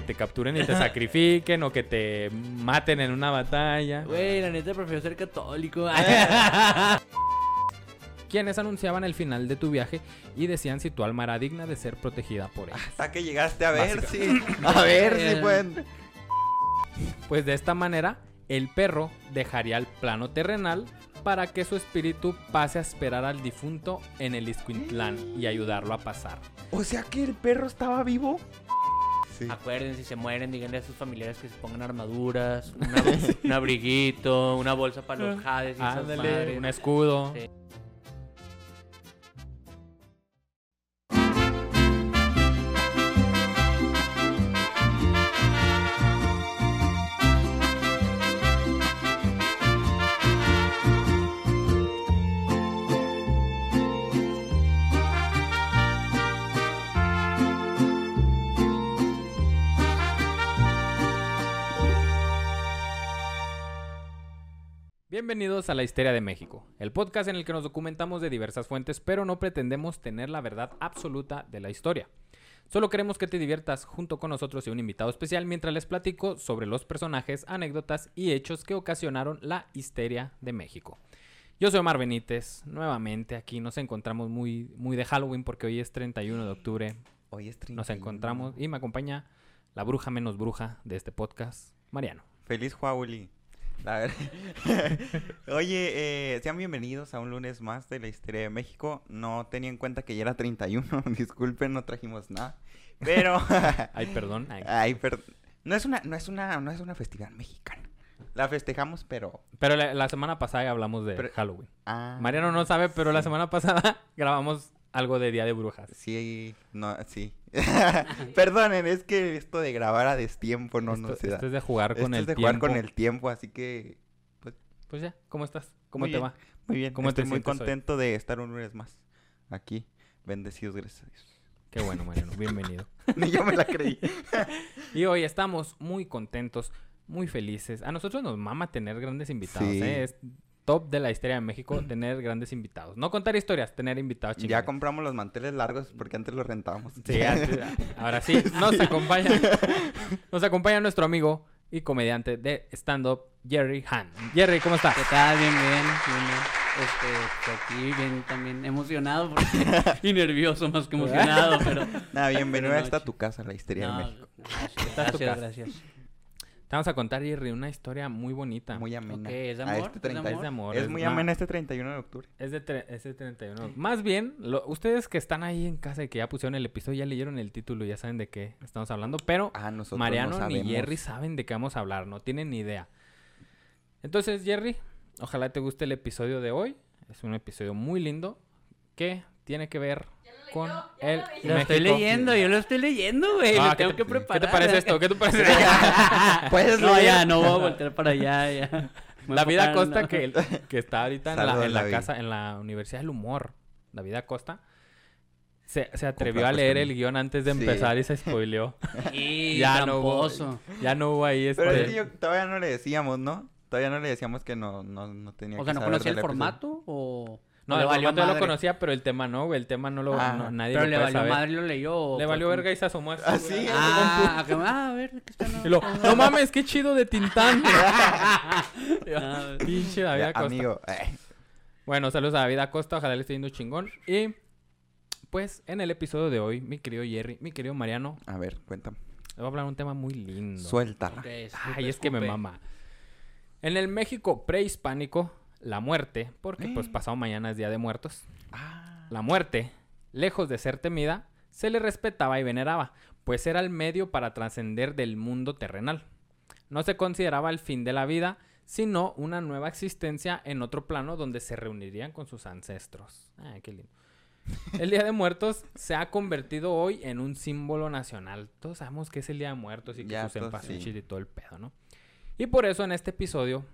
que te capturen y te sacrifiquen o que te maten en una batalla. Güey, la neta prefiero ser católico. Quienes anunciaban el final de tu viaje y decían si tu alma era digna de ser protegida por ellos. Hasta que llegaste a ver si. A ver si pueden. Pues de esta manera, el perro dejaría el plano terrenal para que su espíritu pase a esperar al difunto en el Iscuintlán y ayudarlo a pasar. O sea que el perro estaba vivo. Sí. Acuérdense, si se mueren, díganle a sus familiares que se pongan armaduras, una- un abriguito, una bolsa para los jades y esas madres. un escudo. Sí. Bienvenidos a La Histeria de México, el podcast en el que nos documentamos de diversas fuentes, pero no pretendemos tener la verdad absoluta de la historia. Solo queremos que te diviertas junto con nosotros y un invitado especial mientras les platico sobre los personajes, anécdotas y hechos que ocasionaron la histeria de México. Yo soy Omar Benítez, nuevamente aquí nos encontramos muy, muy de Halloween porque hoy es 31 de octubre. Hoy es 31. Nos encontramos y me acompaña la bruja menos bruja de este podcast, Mariano. Feliz Juauli. La ver- Oye, eh, sean bienvenidos a un lunes más de la historia de México. No tenía en cuenta que ya era 31. Disculpen, no trajimos nada. Pero. Ay, perdón. Ay. Ay, per- No es una, no es una, no es una festividad mexicana. La festejamos, pero. Pero la, la semana pasada hablamos de Pero- Halloween. Ah, Mariano no sabe, pero la semana pasada grabamos algo de Día de Brujas. Sí, no, sí. Perdonen, es que esto de grabar a destiempo no esto, nos se da. esto es de jugar con Esto el es de tiempo. jugar con el tiempo, así que Pues ya, ¿cómo estás? ¿Cómo Muy te bien. va? muy bien. ¿Cómo te Estoy muy sientes hoy? contento de estar un lunes más aquí. Bendecidos, gracias a Dios. Qué bueno, Mariano, bienvenido. Ni yo me la creí. Y hoy estamos muy contentos, muy felices. A nosotros nos mama tener grandes invitados, Sí. ¿eh? Es top de la historia de México tener grandes invitados. No contar historias, tener invitados ya chingones. compramos los manteles largos porque antes los rentábamos. Sí, antes- ahora sí, nos acompaña, nos acompaña nuestro amigo y comediante de stand-up, Jerry Han. Jerry, ¿cómo estás? ¿Qué tal? Bien, bien, bien, bien. Este, pues aquí bien también emocionado porque... y nervioso más que emocionado, pero... Nada, bienvenido a no, esta chi- tu casa, la histeria No, de México. gracias, gracias, casa. gracias. Te vamos a contar, Jerry, una historia muy bonita. Muy amena. Ok, ¿es de A amor? este ¿Es de 30 Es de amor. Es muy amena este 31 de octubre. Es de, tre- es de 31. Más bien, lo- ustedes que están ahí en casa y que ya pusieron el episodio, ya leyeron el título y ya saben de qué estamos hablando. Pero Ah, nosotros Mariano no ni. Jerry saben de qué vamos a hablar, no tienen ni idea. Entonces, Jerry, ojalá te guste el episodio de hoy. Es un episodio muy lindo que tiene que ver con el Lo estoy leyendo, yo lo estoy leyendo, güey. Ah, lo ¿qué tengo te- que ¿Qué preparar. te parece esto? ¿Qué te parece? Puedes no, leer. ya, no voy a voltear para allá, ya. David Acosta, la- que, que está ahorita en la, en casa, en la Universidad del Humor. David Acosta. Se, se atrevió a pues, leer también. el guion antes de Sí. empezar y se spoileó. Y Ya no hubo- ya no hubo ahí este... Pero es que yo- todavía no le decíamos, ¿no? Todavía no le decíamos que no, no, no tenía O que sea, ¿no conocía el episodio. formato o...? No, el le valió formato ya lo conocía, pero el tema no, güey. El tema no lo... Ah. no- nadie Pero lo le puede valió saber. madre y lo leyó. Le valió verga y se asomó así, Ah, sí, Ah, que- ah, a ver, ¿qué está? Y lo, no mames, qué chido de Tintán. Ah, Pinche David Ya, Acosta. amigo, eh, Bueno, saludos a David Acosta, ojalá le esté yendo chingón. Y pues en el episodio de hoy, mi querido Jerry, mi querido Mariano, a ver, cuéntame. le voy a hablar de un tema muy lindo. Suéltala. Ay, es que me mama. En el México prehispánico, la muerte, porque pues Eh. pasado mañana es Día de Muertos, Ah, la muerte, lejos de ser temida, se le respetaba y veneraba, pues era el medio para trascender del mundo terrenal. No se consideraba el fin de la vida, sino una nueva existencia en otro plano donde se reunirían con sus ancestros. Ay, qué lindo. El Día de Muertos se ha convertido hoy en un símbolo nacional. Todos sabemos que es el Día de Muertos y que Ya, sus sí. y todo el pedo, ¿no? Y por eso en este episodio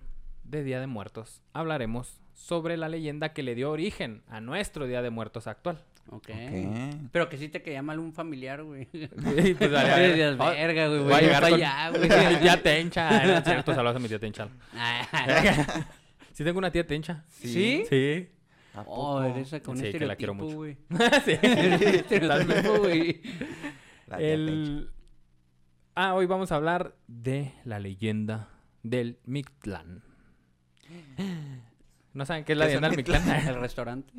de Día de Muertos hablaremos sobre la leyenda que le dio origen a nuestro Día de Muertos actual. Ok. ok. Pero que sí te quería mal un familiar, güey. Y pues, a ver, Ay, Dios, oh, verga, güey. voy a llegar con allá, mi güey. tía Tencha. Era cierto, saludos a mi tía Tencha. Ah, Sí tengo una tía Tencha. ¿Sí? Sí. ¿A Oh, eres con Sí, un que la quiero mucho. güey. sí. Estereotipo, güey. La tía Tencha. El... Ah, hoy vamos a hablar de la leyenda del Mictlán. ¿No saben qué es la ¿Qué un del Mictlán? El restaurante.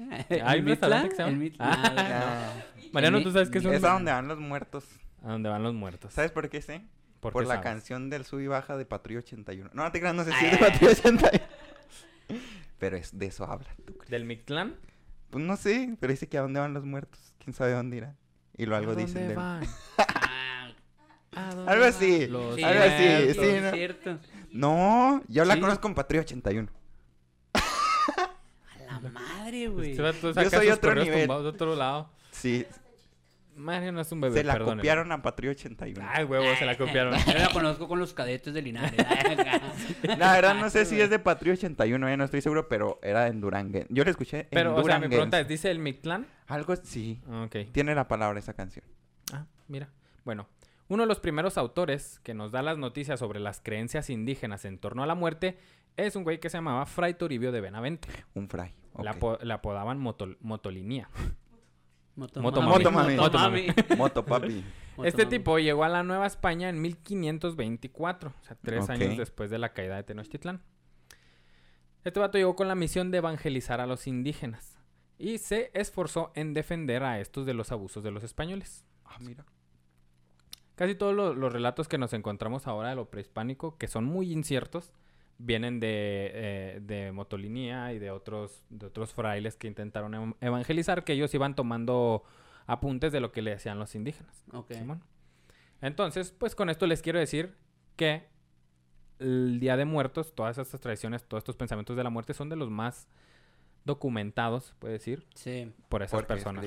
¿Hay ¿El un restaurante que se Mitla? llama? El Mitla. Ah, Ah, Mariano, ¿tú sabes qué es un es a donde van los muertos. ¿A dónde van los muertos? ¿Sabes por qué sé? ¿Por Por, qué la sabes? canción del sub y baja de Patrulla 81. No, no te creas, no sé si es de Patrulla 81. Pero es, de eso habla, ¿tú crees? ¿Del Mictlán? Pues no sé, pero dice que a dónde van los muertos. ¿Quién sabe dónde irán? Y lo algo ¿A dicen dónde de... van? Ah, ¿A dónde Algo así, los algo así, sí, ¿no? cierto. No, yo la Sí. conozco con Patrulla 81. A la madre, güey. Este Yo soy otro nivel. de otro lado. Sí, Mario no es un bebé, se la perdónenme. copiaron a Patrulla 81. Ay, huevo, se la copiaron. Yo la conozco con los cadetes de Linares. La verdad no sé si es de Patrulla 81, eh, no estoy seguro, pero era en Durangue. Yo la escuché en Pero, o sea, mi Duranguense. pregunta es, ¿dice el Mictlán? Algo sí, Ok. tiene la palabra esa canción. Ah, mira. Bueno, uno de los primeros autores que nos da las noticias sobre las creencias indígenas en torno a la muerte es un güey que se llamaba Fray Toribio de Benavente. Un fray. La, apodaban Motol- Motolinía. Motomami. Motomami. Motomami. Moto papi. Este tipo llegó a la Nueva España en 1524, o sea, tres años después de la caída de Tenochtitlán. Este vato llegó con la misión de evangelizar a los indígenas y se esforzó en defender a estos de los abusos de los españoles. Ah, mira. Casi todos lo- los relatos que nos encontramos ahora de lo prehispánico, que son muy inciertos, vienen de, eh, de Motolinía y de otros, de otros frailes que intentaron ev- evangelizar, que ellos iban tomando apuntes de lo que le hacían los indígenas. Ok. Simón. Entonces, pues con esto les quiero decir que el Día de Muertos, todas estas tradiciones, todos estos pensamientos de la muerte son de los más documentados, puede decir, Sí. por esas Porque personas.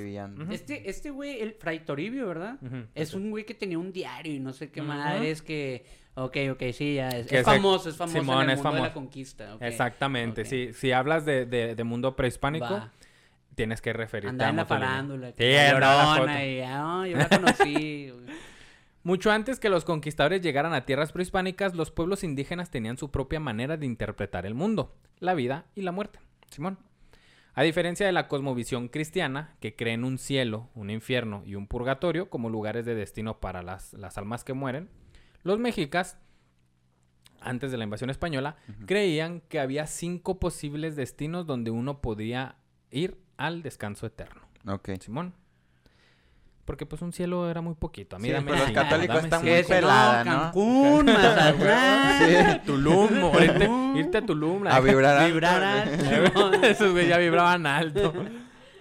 Este, este güey, el Fray Toribio, ¿verdad? Es un güey que tenía un diario y no sé qué Ujú. madre es que... Ok, ok, sí, ya es, Que es famoso, es famoso Simón, en el es mundo de la famoso. conquista. Exactamente, ok. sí. Si hablas de, de- de mundo prehispánico, Va. tienes que referirte Andaba a en la farándula. Sí, la y, ah, yo la conocí. Mucho antes que los conquistadores llegaran a tierras prehispánicas, los pueblos indígenas tenían su propia manera de interpretar el mundo, la vida y la muerte. Simón. A diferencia de la cosmovisión cristiana, que cree en un cielo, un infierno y un purgatorio como lugares de destino para las, las almas que mueren, los mexicas, antes de la invasión española, creían que había cinco posibles destinos donde uno podía ir al descanso eterno. Ok. Simón. Porque pues un cielo era muy poquito. A mí Sí, dame pero los católicos están muy si no. Cancún, Mazatlán. Tulum, o irte, irte a Tulum. A vibrar alto, Vibrar. Esos güey ya vibraban alto.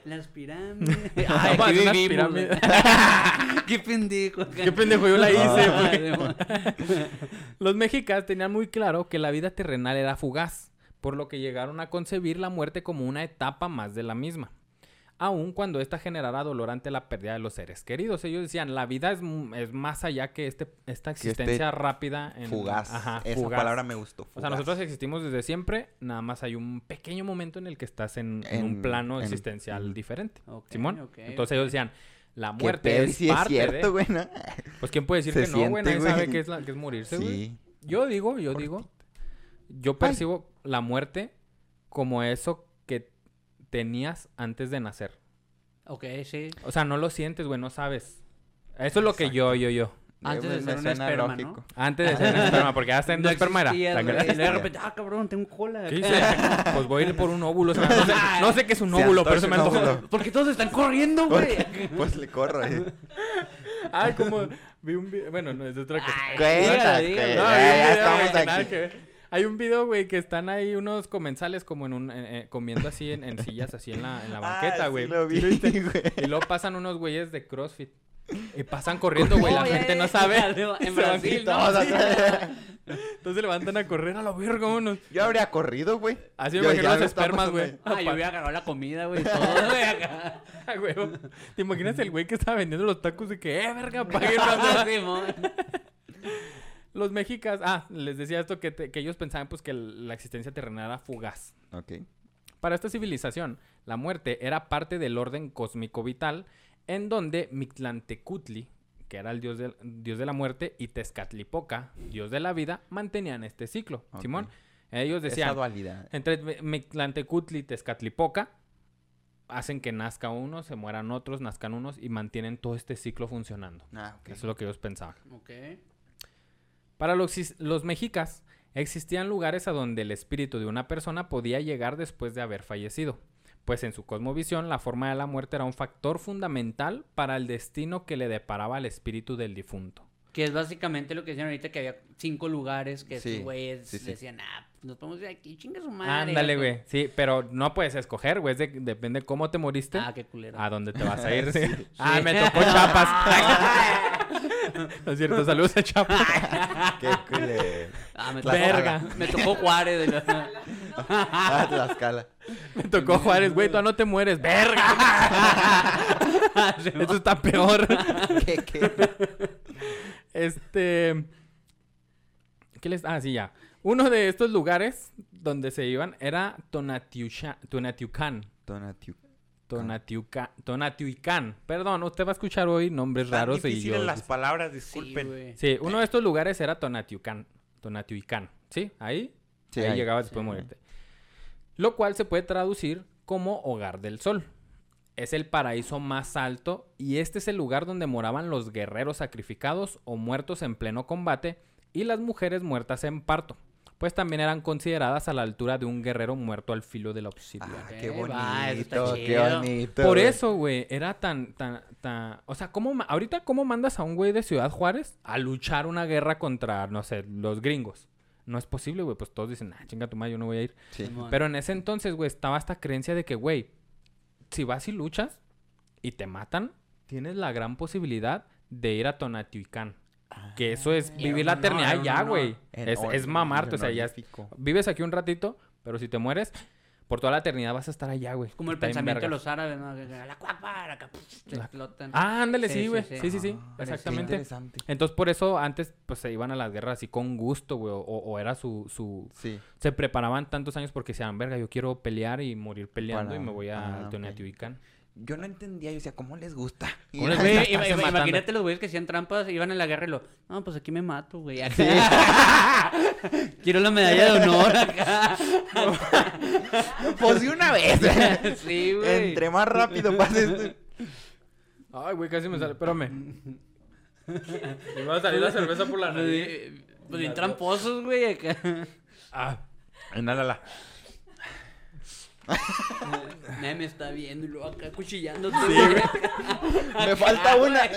Las pirámides. Ay, Ay, aquí vivimos. pirámides. Qué pendejo. Qué pendejo yo la hice. Ah. güey. Los mexicas tenían muy claro que la vida terrenal era fugaz, por lo que llegaron a concebir la muerte como una etapa más de la misma. Aun cuando esta generara dolor ante la pérdida de los seres queridos. Ellos decían, la vida es, m- es más allá que este, esta Que este existencia rápida. En, Fugaz. Ajá, Esa fugaz. palabra me gustó. O sea, nosotros existimos desde siempre, nada más hay un pequeño momento en el que estás en, en un plano en- existencial diferente. Simón. Entonces ellos decían, la muerte es es parte cierto, de... güey, ¿no? Pues quién puede decir Se que no, güey, nadie sabe güey. qué es, la- qué es morirse, güey. Sí. Yo digo, yo digo, yo percibo la muerte como eso que tenías antes de nacer. Ok, sí. O sea, no lo sientes, güey, no sabes. Eso es lo que yo, yo, yo. Antes de ser un esperma, lógico. Antes de ser un esperma, porque ya está en No esperma era. y de repente, ah, cabrón, tengo cola. ¿Qué hice? Pues voy a ir por un óvulo. No sé, no sé qué es un óvulo, pero se me un antojó. óvulo. Porque todos están corriendo, güey. Pues le corro. eh. Ay, como vi un video. Bueno, no es otra cosa. Ay, cuenta. No, Ya, ya estamos aquí. Hay un video, güey, que están ahí unos comensales como en un... eh, eh, comiendo así en, en sillas, así en la, en la banqueta, Ah, güey. sí ¿Sí güey. Y luego pasan unos güeyes de CrossFit. Y pasan corriendo, güey. La gente no sabe. En Brasil, ¿no? Todos Sí. Entonces levantan a correr a la verga, unos. Yo habría corrido, güey. Así me imagino está espermas, güey. Ah, yo había agarrado la comida, güey. Todo, güey, acá. Ah, güey. ¿Te imaginas el güey que estaba vendiendo los tacos de que, eh, verga, paguen Simón. Los mexicas, ah, les decía esto que, te- que ellos pensaban pues que la existencia terrenal era fugaz. Ok. Para esta civilización, la muerte era parte del orden cósmico vital en donde Mictlantecutli, que era el dios de, dios de la muerte, y Tezcatlipoca, dios de la vida, mantenían este ciclo. Simón, ellos Esa decían, dualidad. entre Mi- Mictlantecutli y Tezcatlipoca, hacen que nazca uno, se mueran otros, nazcan unos y mantienen todo este ciclo funcionando. Ah, ok. Eso es lo que ellos pensaban. Ok. Para los, mexicas, existían lugares a donde el espíritu de una persona podía llegar después de haber fallecido, pues en su cosmovisión la forma de la muerte era un factor fundamental para el destino que le deparaba al espíritu del difunto. Que es básicamente lo que decían ahorita, que había cinco lugares que Sí, estos güeyes sí, sí. decían, ah, nos podemos ir aquí, chinga su madre. Ándale, acá". güey. Sí, pero no puedes escoger, güey. de- depende cómo te moriste. Ah, qué culero. ¿A dónde te vas a ir? sí. Ah, me tocó Chiapas. no es cierto, saludos a Chiapas. Qué culero. Ah, me Verga. tocó, me tocó Juárez. de la- Ah, Tlaxcala. Me tocó Juárez, güey, tú no te mueres. ¡Verga! Esto está peor. ¿Qué, qué? Este. ¿Qué les.? Ah, sí, ya. Uno de estos lugares donde se iban era Tonatiucha- Tonatiucan. Tonatiu. Tonatiuca- Tonatiuican. Perdón, usted va a escuchar hoy nombres Están raros y difíciles yo. las palabras, Sí, disculpen. Sí, uno de estos lugares era Tonatiucan. Tonatiuican. ¿Sí? Ahí. Sí, ahí, ahí. llegabas después de morirte. Lo cual se puede traducir como hogar del sol. Es el paraíso más alto y este es el lugar donde moraban los guerreros sacrificados o muertos en pleno combate y las mujeres muertas en parto, pues también eran consideradas a la altura de un guerrero muerto al filo de la obsidiana. Ah, qué va, eso está bonito, qué bonito. Por eso, güey, era tan, tan, tan... O sea, ¿cómo, ma- ahorita, ¿cómo mandas a un güey de Ciudad Juárez a luchar una guerra contra, no sé, los gringos? No es posible, güey. Pues todos dicen, ah, chinga tu madre, yo no voy a ir. Sí. Pero en ese entonces, güey, estaba esta creencia de que, güey, si vas y luchas y te matan, tienes la gran posibilidad de ir a Tonatiuhcan. Que eso es y vivir la eternidad un ya, güey. Es, es mamarte, o sea, ya... Vives aquí un ratito, pero si te mueres, por toda la eternidad vas a estar allá, güey. Como el pensamiento de los árabes, ¿no? La cuapa, La- explotan. Ah, ándale, Sí, sí, sí, güey. sí. Sí, sí, sí. Ah, Exactamente. interesante. Entonces, por eso antes, pues, se iban a las guerras así con gusto, güey. O, o era su, su... Sí. Se preparaban tantos años porque decían, verga, yo quiero pelear y morir peleando Para- y me voy a ah. Teotihuacán. Yo no entendía, yo decía, ¿cómo les gusta? Imagínate los güeyes que hacían trampas, iban a la guerra y lo, no, pues aquí me mato, güey. Quiero la medalla de honor acá. Pues de una vez. sí, güey. Entre más rápido pases. Ay, güey, casi me sale. Espérame. Me va a salir la cerveza por la eh, Pues bien tramposos, güey, acá. Ah. Inhálala. Nadie me está viendo y luego acá cuchillando. Me falta una.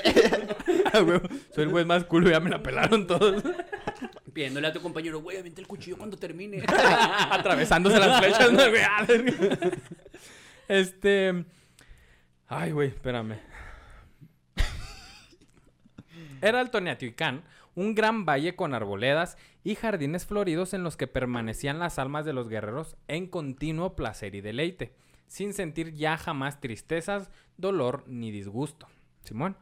Ah, Soy el güey más culo, ya me la pelaron todos. Pidiéndole a tu compañero, güey, avienta el cuchillo cuando termine. Atravesándose las flechas, ¿no, güey? Ah. Este. Ay, güey, espérame. Era el Toniatihuacán, un gran valle con arboledas y jardines floridos en los que permanecían las almas de los guerreros en continuo placer y deleite, sin sentir ya jamás tristezas, dolor ni disgusto. Simón.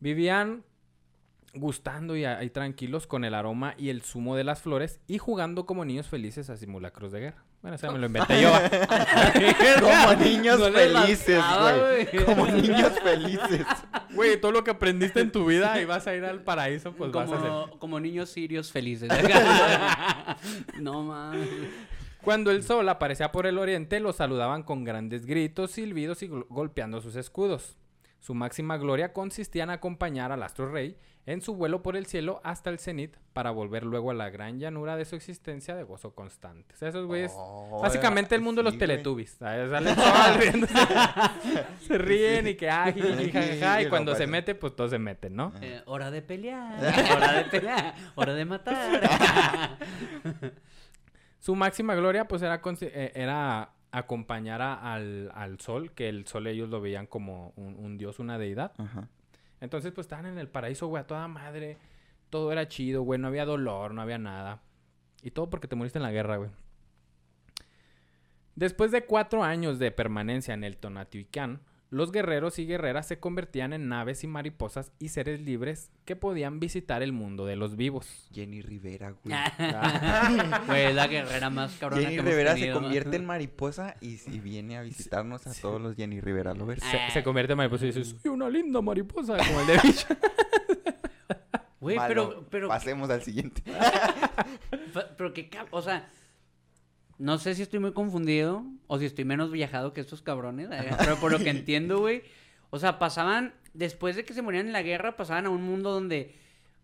Vivían gustando y ahí tranquilos con el aroma y el zumo de las flores y jugando como niños felices a simulacros de guerra. Bueno, eso me lo inventé yo. Como niños No felices, güey. Como niños felices. Güey, todo lo que aprendiste en tu vida y vas a ir al paraíso, pues vas a hacer. como, como niños sirios felices. no mames. Cuando el sol aparecía por el oriente, los saludaban con grandes gritos, silbidos y gol- golpeando sus escudos. Su máxima gloria consistía en acompañar al astro rey en su vuelo por el cielo hasta el cenit para volver luego a la gran llanura de su existencia de gozo constante. O sea, esos güeyes... Oh, Básicamente el mundo de los teletubbies. se ríen y que ah, jiji, jajaja, y cuando se mete, pues todos se meten, ¿no? Eh, hora de pelear. Hora de pelear. Hora de matar. Su máxima gloria, pues, era, eh, era acompañar a- al, al sol, que el sol ellos lo veían como un, un dios, una deidad. Ajá. Entonces, pues, estaban en el paraíso, güey, a toda madre. Todo era chido, güey, no había dolor, no había nada. Y todo porque te moriste en la guerra, güey. Después de cuatro años de permanencia en el Tonatiuhacán, los guerreros y guerreras se convertían en naves y mariposas y seres libres que podían visitar el mundo de los vivos. Jenny Rivera, güey. Güey, es la guerrera más cabrona Jenny que hemos Rivera se tenido. convierte en mariposa y, y viene a visitarnos a todos los Jenny Rivera lovers. Se, se convierte en mariposa y dice, soy una linda mariposa, como el de bicho. Güey, pero, pero, Pasemos al siguiente. pero qué cab- o sea, no sé si estoy muy confundido o si estoy menos viajado que estos cabrones, eh, pero por lo que entiendo, güey, o sea, pasaban, después de que se morían en la guerra, pasaban a un mundo donde,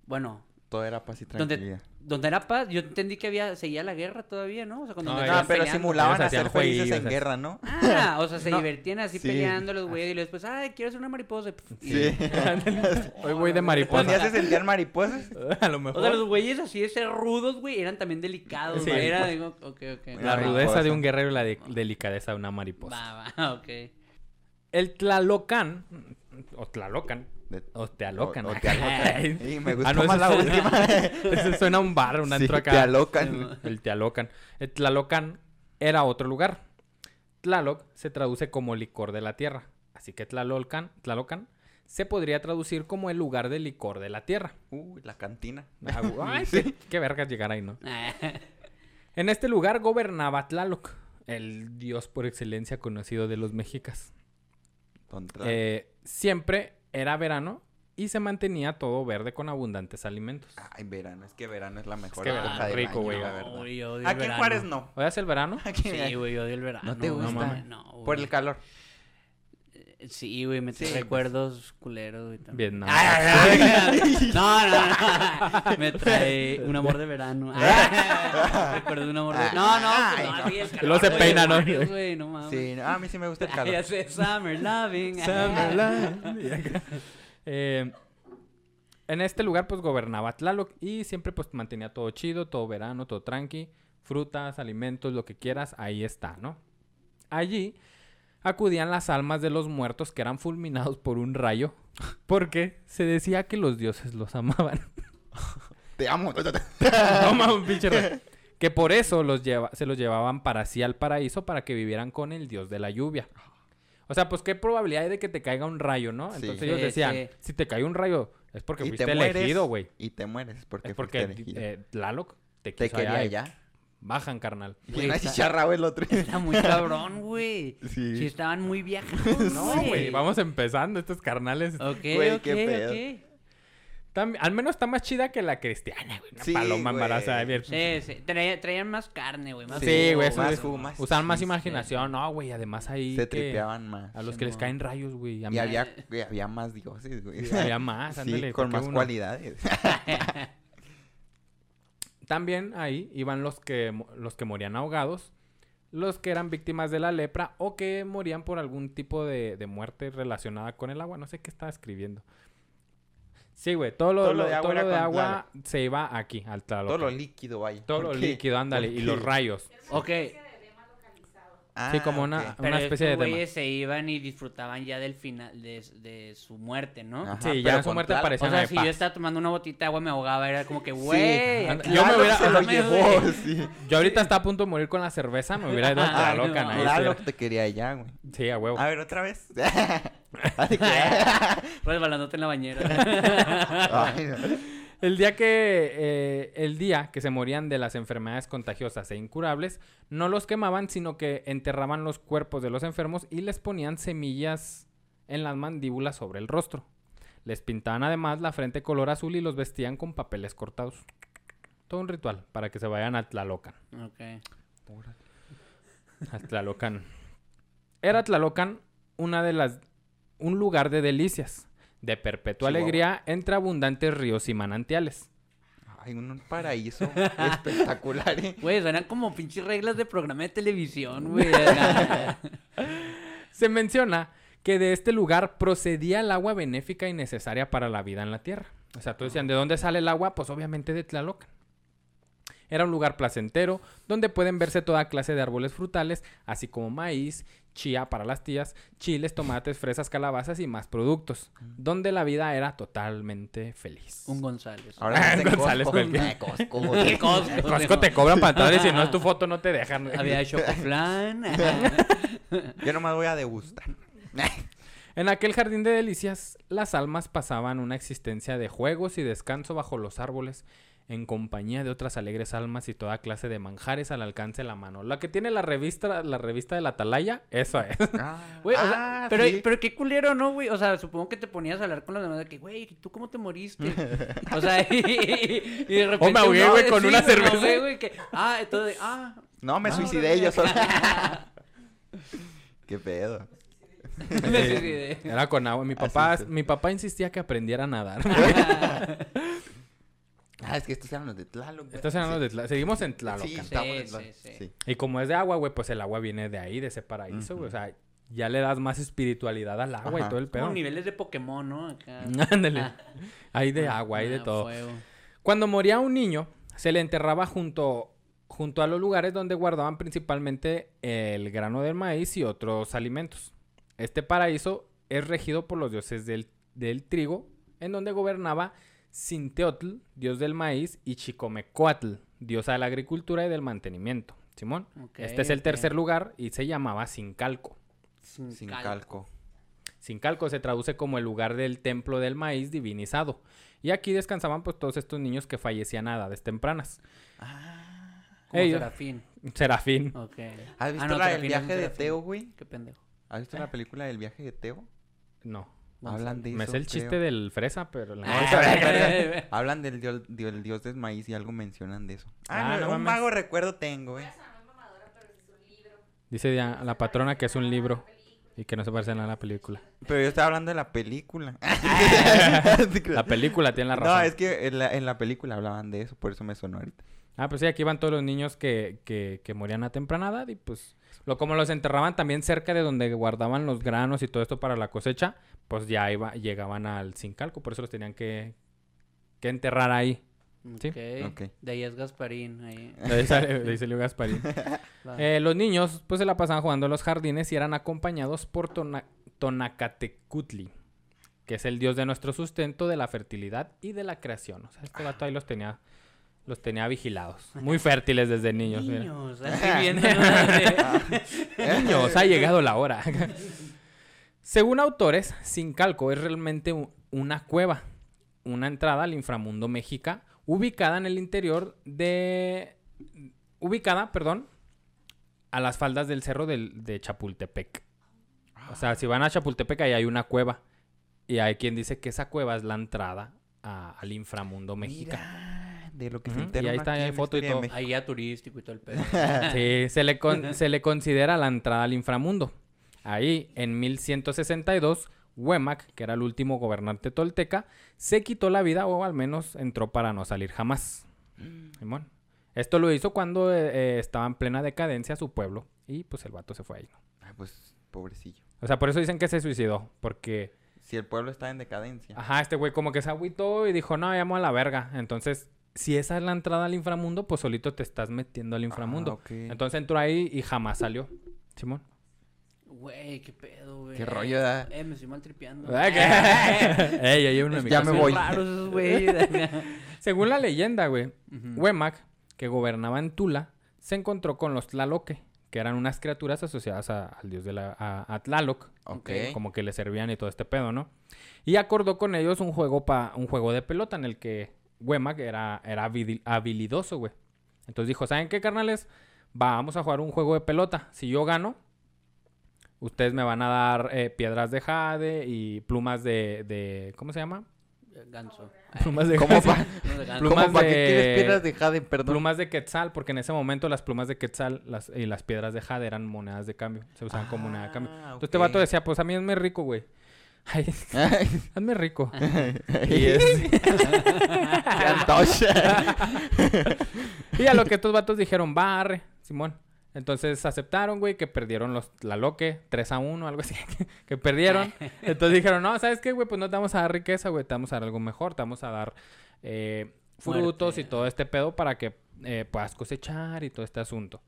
bueno, Todo era paz y tranquilidad. donde era paz, yo entendí que había, seguía la guerra todavía, ¿no? O sea, cuando No, ellos- Ah, pero peleando. simulaban hacían felices jueguillos, en guerra, ¿no? Ah, o sea, se No, divertían así sí. peleando los güeyes y luego después, ay, quiero ser una mariposa. y- Sí. Hoy voy de ¿Ponías mariposa. se sentían mariposas? A lo mejor. O sea, los güeyes así de ser rudos, güey, eran también delicados, Sí. Era, digo, ok, ok. La Mariposa. rudeza de un guerrero y la de- delicadeza de una mariposa. Va, va, ok. El Tlalocan, o Tlalocan, De- o te alocan. O, o te alocan. Sí, me gusta Ah, no, más la última. Ese suena a un bar, un Sí, antro acá. te alocan. El Tlalocan. El Tlalocan era otro lugar. Tlaloc se traduce como licor de la tierra. Así que Tlalocan, Tlalocan se podría traducir como el lugar del licor de la tierra. Uy, la cantina. Ah, Ay, qué, qué vergas llegar ahí, ¿no? En este lugar gobernaba Tlaloc, el dios por excelencia conocido de los mexicas. Eh, siempre era verano y se mantenía todo verde con abundantes alimentos. Ay, verano. Es que verano es la mejor que verano es del rico, güey. la verdad. Uy, yo odio el Aquí en. Juárez no. ¿Hoy hace el verano? Aquí Sí, güey, odio el verano. ¿No te gusta? No, güey. Por el calor. Sí, güey, me trae Sí, recuerdos culeros, güey. también. Vietnam. Ay, ay, ay. No, no, no. Me trae un amor de verano. Ay, Recuerdo un amor de No, no, pues, no, sí, el Y luego se peina, güey, ¿no? Güey, no mames. Sí, no, a mí sí me gusta el calor. ya sé, Summer Loving. Summerland. Y acá. Eh, en este lugar pues gobernaba Tlaloc y siempre pues mantenía todo chido, todo verano, todo tranqui, frutas, alimentos, lo que quieras, ahí está, ¿no? Allí acudían las almas de los muertos que eran fulminados por un rayo porque se decía que los dioses los amaban. Te amo. no mames, pinche rayo. Que por eso los lleva, se los llevaban para sí al paraíso para que vivieran con el dios de la lluvia. O sea, pues qué probabilidad hay de que te caiga un rayo, ¿no? Entonces Sí, ellos decían, sí. si te cae un rayo es porque Y fuiste te mueres. elegido, güey. Y te mueres porque, Es fuiste porque elegido. eh, Tlaloc te, Te quiso quería allá ya. Bajan, carnal. Y Güey, una está- el otro. Está muy cabrón, güey. Sí. Sí, estaban muy viajados, No, güey, vamos empezando estos carnales. Ok, Güey, ok, qué pedo. ok. Tam- al menos está más chida que la cristiana, güey. Una Sí, paloma güey. embarazada. bien. Sí, sí. Traía- traían más carne, güey. Más Sí, güey, eso más es- jugo, más Usaban más imaginación. No, güey, además ahí Se que tripeaban más. a los que les caen rayos, güey. a Y mí- había, güey, había más dioses, güey. Sí, había más, Sí, ándale, con ¿por qué más uno? cualidades. También ahí iban los que, los que morían ahogados, los que eran víctimas de la lepra o que morían por algún tipo de, de muerte relacionada con el agua. No sé qué estaba escribiendo. Sí, güey, todo lo, Todo lo lo- de agua todo lo era de con agua se iba aquí, al Tlaloc. Todo lo líquido, vaya. Todo lo líquido, ándale, y ¿Por los rayos. ok. Ah, sí, como una, ok. Pero una especie de estos güeyes se iban y disfrutaban ya del final, de, de su muerte, ¿no? Ajá, Sí, ya su muerte parecía O sea, si paz. yo estaba tomando una botita de agua me ahogaba, era como que, güey. yo me hubiera- se lo llevó, sí. Yo ahorita estaba a punto de morir con la cerveza, me hubiera ido a Ah, Tlalocan. no, ahí Tlaloc estuviera- te quería allá, güey. Sí, a huevo. A ver, otra vez. Que... Resbalándote en la bañera. Ay, no. El día que eh, el día que se morían de las enfermedades contagiosas e incurables, no los quemaban, sino que enterraban los cuerpos de los enfermos y les ponían semillas en las mandíbulas sobre el rostro. Les pintaban además la frente color azul y los vestían con papeles cortados. Todo un ritual para que se vayan a Tlalocan. ok. A Tlalocan. Era Tlalocan una de las un lugar de delicias, de perpetua Chihuahua. alegría entre abundantes ríos y manantiales. Ay, un paraíso espectacular, ¿eh? Güey, suenan como pinches reglas de programa de televisión, güey. Se menciona que de este lugar procedía el agua benéfica y necesaria para la vida en la tierra. O sea, todos decían, ¿de dónde sale el agua? Pues obviamente de Tlalocan. Era un lugar placentero donde pueden verse toda clase de árboles frutales, así como maíz, chía para las tías, chiles, tomates, fresas, calabazas y más productos, donde la vida era totalmente feliz. Un González. Ahora no González, Costco. cualquier- Costco, ¿Qué güey. Costco? En Costco te cobran para entrar y si no es tu foto no te dejan. Había chocoflan. Yo nomás voy a degustar. En aquel jardín de delicias, las almas pasaban una existencia de juegos y descanso bajo los árboles, en compañía de otras alegres almas y toda clase de manjares al alcance de la mano. La que tiene la revista, la revista de la Atalaya, eso es. Ah, Güey, o sea, ah, pero, sí. pero qué culero, ¿no, güey? O sea, supongo que te ponías a hablar con los demás de que, güey, ¿tú cómo te moriste? o sea, y, y de repente... O me ahogué, güey, con una cerveza. que, ah, entonces, ah... No, me Ah, suicidé yo solo. Qué pedo. me suicidé. Era con agua. Mi papá, mi papá insistía que aprendiera a nadar. Ah, es que estos eran los de Tlaloc. güey. Estos eran los de Tla- Seguimos en en sí, Tlaloc. sí. Sí. Y como es de agua, güey, pues el agua viene de ahí, de ese paraíso, güey. O sea, ya le das más espiritualidad al agua y todo el Como pedo. niveles de Pokémon, ¿no? Acá. Ándale. Ah. Hay de agua, hay de Ah, todo. fuego. Cuando moría un niño, se le enterraba junto, junto a los lugares donde guardaban principalmente el grano del maíz y otros alimentos. Este paraíso es regido por los dioses del, del trigo, en donde gobernaba Sinteotl, dios del maíz, y Chicomecoatl, diosa de la agricultura y del mantenimiento. Simón. Este es el tercer lugar y se llamaba Sincalco. Sin, Sin cal- calco. Sincalco se traduce como el lugar del templo del maíz divinizado. Y aquí descansaban pues todos estos niños que fallecían a edades tempranas. Como Ellos- Serafín. Serafín. Ok. ¿Has visto Ah, no, la del viaje de Serafín. Teo, güey? Qué pendejo. ¿Has visto la película del viaje de Teo? No. Hablan de Me sé el chiste del fresa, pero la No, neta- espera, Hablan del dios, del dios del maíz y algo mencionan de eso. Ah, Ah, no no, un mames. vago recuerdo tengo, eh. Dice ya la patrona que es un libro y que no se parece nada a la película. Pero yo estaba hablando de la película. La película tiene la razón. No, es que en la, en la película hablaban de eso, por eso me sonó ahorita. Ah, pues sí, aquí van todos los niños que, que, que morían a temprana edad y pues lo como los enterraban también cerca de donde guardaban los granos y todo esto para la cosecha, pues ya iba, llegaban al Sincalco, por eso los tenían que, que enterrar ahí. Sí. De ahí es Gasparín. Ahí. De ahí sale- de ahí salió Gasparín. Eh, los niños pues se la pasaban jugando en los jardines y eran acompañados por Tona- Tonacatecutli, que es el dios de nuestro sustento, de la fertilidad y de la creación. O sea, este gato ahí los tenía, los tenía vigilados. Muy fértiles desde niños. mira. Niños, así ¿no? Niños, ha llegado la hora. Según autores, Sincalco es realmente una cueva, una entrada al inframundo mexica, ubicada en el interior de... Ubicada, perdón, a las faldas del cerro del- de Chapultepec. O sea, si van a Chapultepec, ahí hay una cueva. Y hay quien dice que esa cueva es la entrada a- al inframundo mexicano. Mira, de lo que Ujú, se y ahí está, hay en la foto y todo. Ahí ya turístico y todo el pedo. Sí, se le, con- se le considera la entrada al inframundo. Ahí, en 1162, Huemac, que era el último gobernante tolteca, se quitó la vida o al menos entró para no salir jamás. Simón. Esto lo hizo cuando eh, eh, estaba en plena decadencia su pueblo y pues el vato se fue ahí. ¿no? Ay, pues, pobrecillo. O sea, por eso dicen que se suicidó, porque, Si el pueblo está en decadencia. ajá, este güey como que se agüitó y dijo, no, llamo a la verga. Entonces, si esa es la entrada al inframundo, pues solito te estás metiendo al inframundo. Ah, ok. Entonces entró ahí y jamás salió. Simón. Güey, qué pedo, güey. Qué rollo, ¿da? Eh, me estoy maltripeando. ¿Verdad que- Ey, ahí hay una Ya me voy. raros esos güeyes. Según la leyenda, güey, Ujú. Huemac, que gobernaba en Tula, se encontró con los Tlaloque, que eran unas criaturas asociadas a- al dios de la a, a Tlaloc, Ok. como que le servían y todo este pedo, ¿no? Y acordó con ellos un juego pa, un juego de pelota en el que Huemac era, era habili- habilidoso, güey. Entonces dijo, ¿saben qué, carnales? Vamos a jugar un juego de pelota. Si yo gano, ustedes me van a dar eh, piedras de jade y plumas de, de ¿cómo se llama? Ganso. Plumas de ¿Cómo pa- ganso. Plumas ¿Cómo para de- qué quieres piedras de jade? Perdón. Plumas de quetzal, porque en ese momento las plumas de quetzal las, y las piedras de jade eran monedas de cambio. Se usaban como moneda de cambio. Ah, Entonces este vato decía, pues a mí hazme rico, güey. Ay, hazme rico. y, es- qué antocha. y a lo que estos vatos dijeron, barre, Simón. Entonces aceptaron, güey, que perdieron los la loque 3 a 1, algo así, que, que perdieron. Entonces dijeron, no, ¿sabes qué, güey? Pues no te vamos a dar riqueza, güey, te vamos a dar algo mejor, te vamos a dar eh, frutos y todo este pedo para que eh, puedas cosechar y todo este asunto.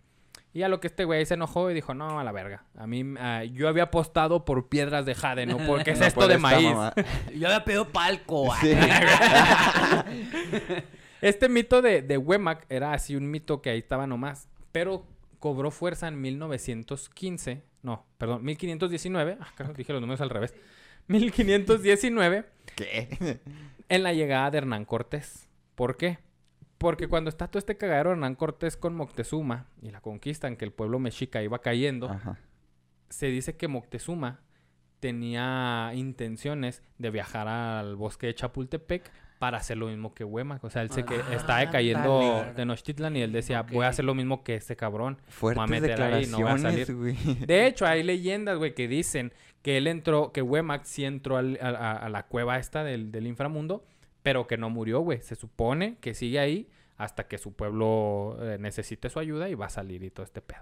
Y a lo que este güey se enojó y dijo, no, a la verga. A mí, ah, yo había apostado por piedras de jade, ¿no? Porque es No esto por de maíz. mamá. Yo había pedido palco. Sí. Este mito de, de Huemac era así un mito que ahí estaba nomás, pero cobró fuerza en 1915, no, perdón, 1519, ah, carajo, dije los números al revés, 1519, ¿Qué? en la llegada de Hernán Cortés. ¿Por qué? Porque cuando está todo este cagadero Hernán Cortés con Moctezuma y la conquista en que el pueblo mexica iba cayendo, Ajá. se dice que Moctezuma tenía intenciones de viajar al bosque de Chapultepec para hacer lo mismo que Huemac. O sea, él se que Ah, estaba cayendo ándale. Tenochtitlan y él decía, voy a hacer lo mismo que este cabrón. Fuertes meter ahí, no voy a declaraciones, güey. De hecho, hay leyendas, güey, que dicen que él entró, que Huemac sí entró al- a, a- a la cueva esta del, del inframundo, pero que no murió, güey. Se supone que sigue ahí hasta que su pueblo eh, necesite su ayuda y va a salir y todo este pedo.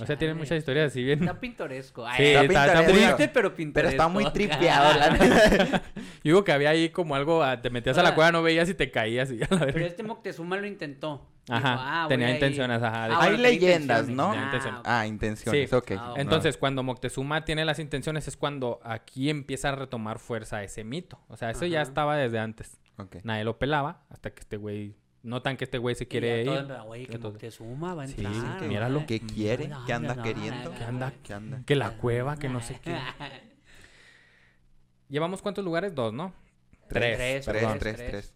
O sea, tienen Chale. muchas historias así bien. Está pintoresco. Ay, Sí, Está está, está muy... pintoresco. Triste, pero Pero pintoresco. está muy tripeado, la neta. Yo digo que había ahí como algo, ah, te metías a la Ah. cueva, no veías y te caías y ya la Pero este Moctezuma lo intentó. Dijo, Ajá, "Ah, tenía a ir". intenciones, ajá. Ah, Hay bueno, leyendas. ¿no? Tenía intenciones. Ah, intenciones, Sí. ok. Ah, ok. Entonces, cuando Moctezuma tiene las intenciones es cuando aquí empieza a retomar fuerza ese mito. O sea, eso ya estaba desde antes. Ok. Nadie lo pelaba hasta que este güey... Notan que este güey se Y quiere ya todo ir. Güey, que Entonces- Moctezuma va a entrar. sí, güey". míralo. ¿Qué quiere? ¿Qué anda no, queriendo? no, ¿Qué anda? ¿Qué anda? Que la cueva, que no sé qué. ¿Llevamos cuántos lugares? Dos, ¿no? Tres. Tres, Tres, tres, tres. tres.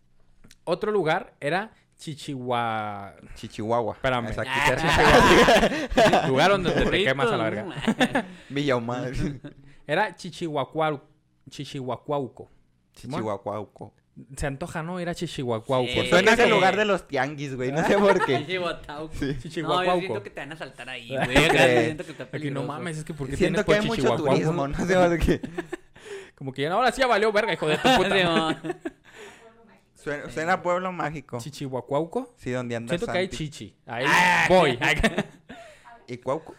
Otro lugar era Chichihua... Chichihuahua. Espérame. Lugar donde te, quemas a la verga. ¿no? Villa Ahumada. Era Chichihuacuau... Chichihuacuauco. Chichihuacuauco. Se antoja, ¿no? Ir a Chichihuacuauco. Sí. Suena Sí. ese lugar de los tianguis, güey. No sé por qué. Chichihuatauco. Sí. No, yo siento que te van a saltar ahí, ¿Tú güey. Siento que está peligroso. no mames, es que porque Siento tienes que por hay mucho turismo. No sé por qué. Como que ya ahora sí ya valió verga, hijo de tu puta. Suena, suena a pueblo mágico. Chichihuacuauco. Sí, donde anda Siento que hay Santi. chichi. Ahí Ah, voy. ¿Y Cuauco?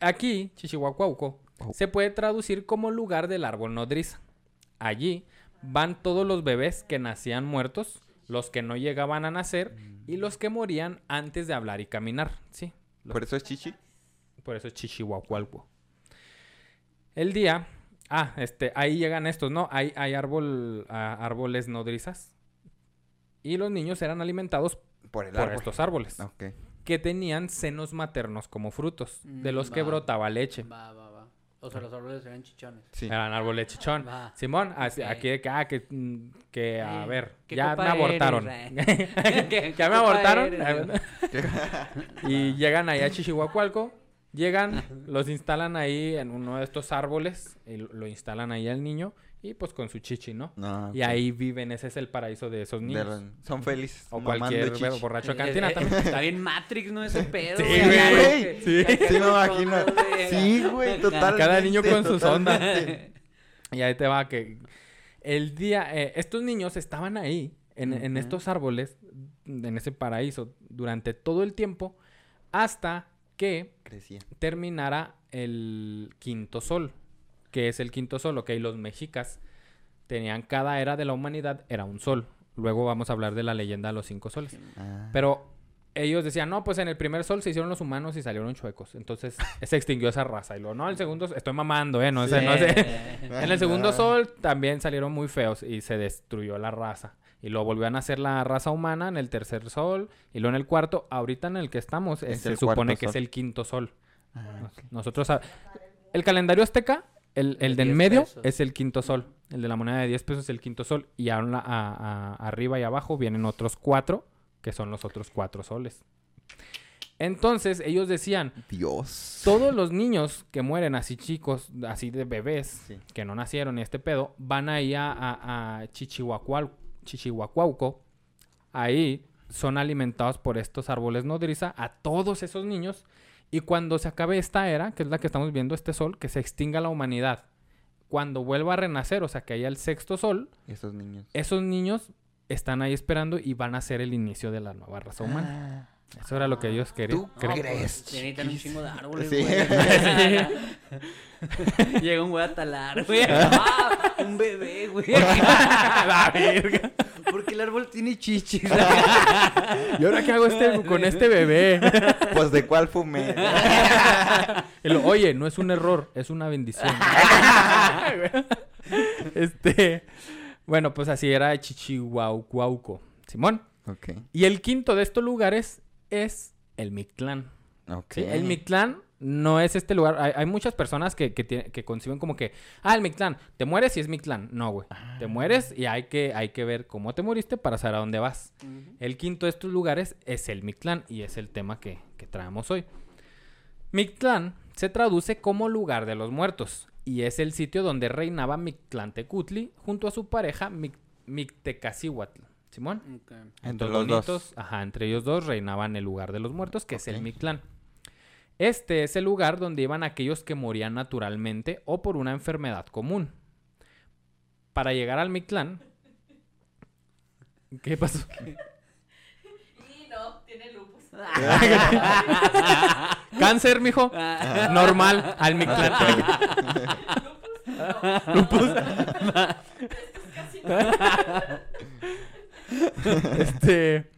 Aquí, Chichihuacuauco, se puede traducir como lugar del árbol nodriza. Allí van todos los bebés que nacían muertos, los que no llegaban a nacer y los que morían antes de hablar y caminar. Sí, ¿Por eso es chichi? por eso es Chichihuacuauco. El día, ah, este, ahí llegan estos, ¿no? Hay, hay árbol, árboles nodrizas y los niños eran alimentados Por el por árbol. estos árboles Ok. que tenían senos maternos como frutos, de Mm, los que brotaba leche. Va, va, va. O sea, los árboles eran chichones. Sí. Eran árboles chichón. Va. Simón, así- Ok. aquí de que, ah, que, mm, que, a Eh, ver, ¿qué ya copa me abortaron. eres, eh? ¿Qué- ya me copa abortaron. eres? y llegan ahí a Chichihuacualco. Llegan, los instalan ahí en uno de estos árboles. Y lo lo instalan ahí al niño. Y pues con su chichi, ¿no? No, Y ahí viven. Ese es el paraíso de esos De niños. Son felices. O cualquier chichi. borracho de Eh, cantina eh, también. Está bien Matrix, ¿no? Ese pedo. Sí, güey. Sí. que- Sí, me imagino. de- Sí, güey, total. Cada niño con sus ondas. Y ahí te va que el día, eh, estos niños estaban ahí, en, en estos árboles, en ese paraíso, durante todo el tiempo, hasta que Crecía. terminara el quinto sol, que es el quinto sol, ok, los mexicas tenían cada era de la humanidad, era un sol. Luego vamos a hablar de la leyenda de los cinco soles. Ah. Pero ellos decían, no, pues en el primer sol se hicieron los humanos y salieron chuecos. Entonces se extinguió esa raza. Y luego, no, el segundo, estoy mamando, ¿eh? No, sé, Sí. no sé. En el segundo Ah. sol también salieron muy feos y se destruyó la raza. Y luego volvió a nacer la raza humana en el tercer sol y luego en el cuarto. Ahorita en el que estamos eh, Es se supone que es el quinto sol. Ah. Nosotros... sab- El calendario azteca, el, el De del 10 medio pesos. es el quinto sol. El de la moneda de 10 pesos es el quinto sol. Y a la- a- a- arriba y abajo vienen otros cuatro, que son los otros cuatro soles. Entonces ellos decían, Dios. todos los niños que mueren así chicos, así de bebés, Sí. que no nacieron y este pedo, van ahí a, a, Chichihuacuauco. Ahí son alimentados por estos árboles nodriza a todos esos niños. Y cuando se acabe esta era, que es la que estamos viendo, este sol, que se extinga la humanidad, cuando vuelva a renacer, o sea, que haya el sexto sol, Esos niños. esos niños están ahí esperando y van a ser el inicio de la nueva raza humana. Eso era lo que ellos querían. ¿Tú Cre- No, crees? pues, se necesitan un chingo de árboles, Sí. Llega un güey a talar, güey. Ah, un bebé, güey. La verga. Porque el árbol tiene chichis. ¿Y ahora qué hago este, con este bebé? Pues de cuál fumé. Oye, no es un error, es una bendición. este. Bueno, pues así era Chichihuaucuauco. Simón. ok. Y el quinto de estos lugares es el Mictlán. Ok. ¿sí? El Mictlán no es este lugar. Hay, hay muchas personas que, que, tiene- que conciben como que, ah, el Mictlán, te mueres y es Mictlán. No, güey. Te mueres y hay que, hay que ver cómo te moriste para saber a dónde vas. El quinto de estos lugares es el Mictlán y es el tema que, que traemos hoy. Mictlán se traduce como lugar de los muertos y es el sitio donde reinaba Mictlantecutli junto a su pareja Mic- Mictecacihuatl. Simón. Entre los dos. Ajá, entre ellos dos reinaban el lugar de los muertos, que es el. Mictlán. Este es el lugar donde iban aquellos que morían naturalmente o por una enfermedad común. Para llegar al Mictlán, ¿Qué pasó? Y no, tiene lupus. Cáncer, mijo. Normal, al Mictlán. lupus, no. Lupus. este.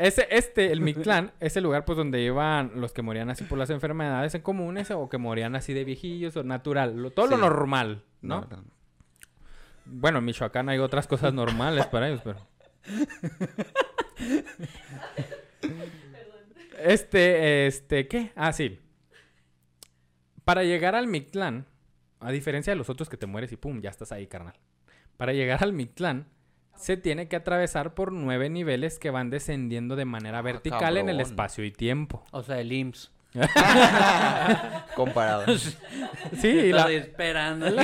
Ese, este, el Mictlán, es el lugar pues donde iban los que morían así por las enfermedades en comunes o que morían así de viejillos o natural. lo- todo lo normal, ¿no? No, no. Bueno, en Michoacán hay otras cosas normales para ellos, pero. Este, este, ¿qué? Ah, sí. Para llegar al Mictlán, a diferencia de los otros que te mueres y pum, ya estás ahí, carnal. Para llegar al Mictlán, se tiene que atravesar por nueve niveles que van descendiendo de manera vertical en el espacio y tiempo. O sea, el IMSS. Comparado. Sí, y la, Estoy esperando.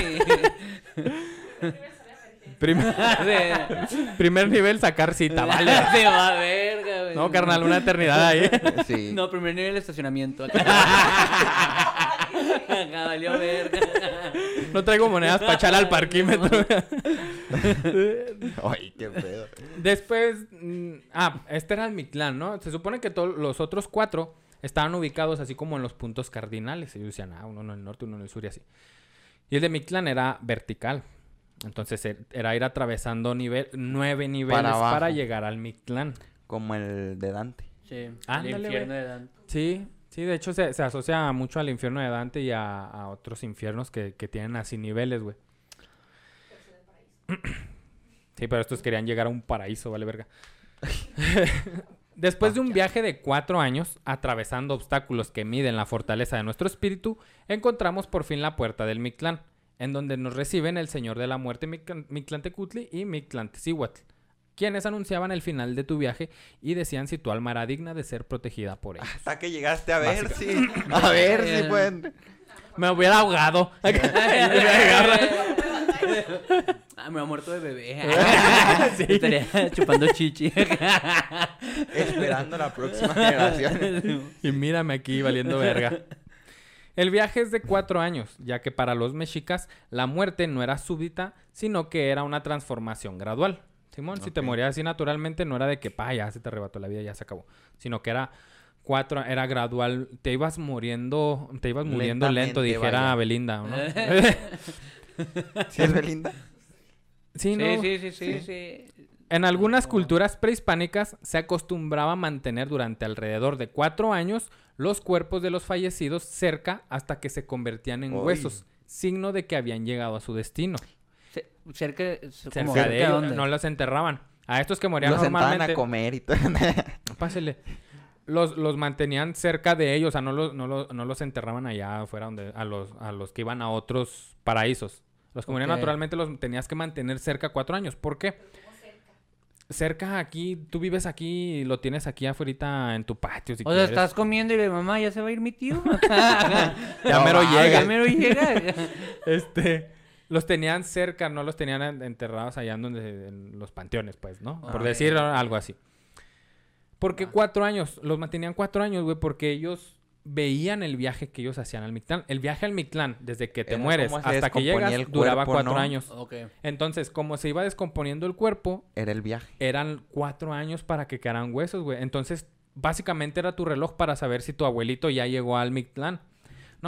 primer nivel sacar cita, vale. Se va a verga, güey. No, carnal, una eternidad ahí. Sí. No, primer nivel estacionamiento. Acá valió verga. No traigo monedas para echar al parquímetro. Ay, qué pedo. Después, mm, ah, este era el Mictlán, ¿no? Se supone que todos los otros cuatro estaban ubicados así como en los puntos cardinales. Ellos decían, ah, uno en el norte, uno en el sur y así. Y el de Mictlán era vertical. Entonces e- era ir atravesando nivel, nueve niveles Para llegar al Mictlán. Como el de Dante. Sí, Ándale, el infierno de Dante. Sí, sí, de hecho se, se asocia mucho al infierno de Dante y a, a otros infiernos que, que tienen así niveles, güey. Sí, pero estos querían llegar a un paraíso, vale verga. Después de un viaje de cuatro años, atravesando obstáculos que miden la fortaleza de nuestro espíritu, encontramos por fin la puerta del Mictlán, en donde nos reciben el Señor de la Muerte Mictlantecutli y Mictlantecihuatl, quienes anunciaban el final de tu viaje y decían si tu alma era digna de ser protegida por ellos. Hasta que llegaste a ver si. A ver si pueden. Me hubiera ahogado. Ah, me ha muerto de bebé. Sí. Estaría chupando chichi. Esperando la próxima generación. y mírame aquí valiendo verga. El viaje es de cuatro años, ya que para los mexicas la muerte no era súbita, sino que era una transformación gradual. Simón, si te morías así naturalmente, no era de que, pa, ya se te arrebató la vida, ya se acabó. Sino que era cuatro, era gradual. Te ibas muriendo, te ibas muriendo lento, dijera vaya. Belinda, ¿no? ¿Sí es Belinda? sí, Sí, ¿no? sí, sí, sí, sí. En algunas culturas prehispánicas se acostumbraba a mantener durante alrededor de cuatro años los cuerpos de los fallecidos cerca hasta que se convertían en huesos, signo de que habían llegado a su destino. Ce- Cerca, Cerca de cerca ellos, no los enterraban. A estos que morían Los sentaban normalmente, a comer y todo. pásele, los, los mantenían cerca de ellos, o sea, no los, no los, no los enterraban allá afuera donde, a, los, a los que iban a otros paraísos. Los que morían naturalmente los tenías que mantener cerca cuatro años. ¿Por qué? Cerca aquí, tú vives aquí y lo tienes aquí afuera en tu patio si O sea, quieres. estás comiendo y de mamá, ya se va a ir mi tío. Ya mero No, llega. Ya mero llega. Este, los tenían cerca, no los tenían en- enterrados allá en, donde, en los panteones, pues, ¿no? Por Ok. decir algo así. Porque cuatro años, los mantenían cuatro años, güey, porque ellos veían el viaje que ellos hacían al Mictlán. El viaje al Mictlán, desde que te Era mueres hasta que llegas, duraba cuatro ¿no? años. Entonces, como se iba descomponiendo el cuerpo, Era el viaje. eran cuatro años para que quedaran huesos, güey. Entonces, básicamente era tu reloj para saber si tu abuelito ya llegó al Mictlán.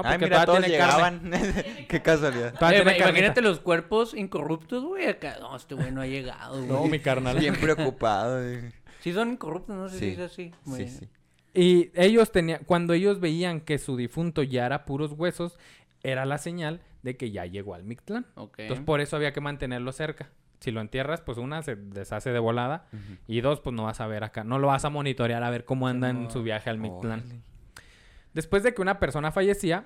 No, Ay, porque mira, todos tiene carne. llegaban. Qué casualidad. Eh, imagínate carnita. los cuerpos incorruptos, güey. Acá, no, este güey no ha llegado, güey. No, mi carnal. Bien preocupado. eh. Sí son incorruptos, no sé Sí, si es así. Sí, sí. Y ellos tenían, cuando ellos veían que su difunto ya era puros huesos, era la señal de que ya llegó al Mictlán. Ok. Entonces por eso había que mantenerlo cerca. Si lo entierras, pues una se deshace de volada y dos, pues no vas a ver acá, no lo vas a monitorear a ver cómo anda en su viaje al Mictlán. Órale. Después de que una persona fallecía,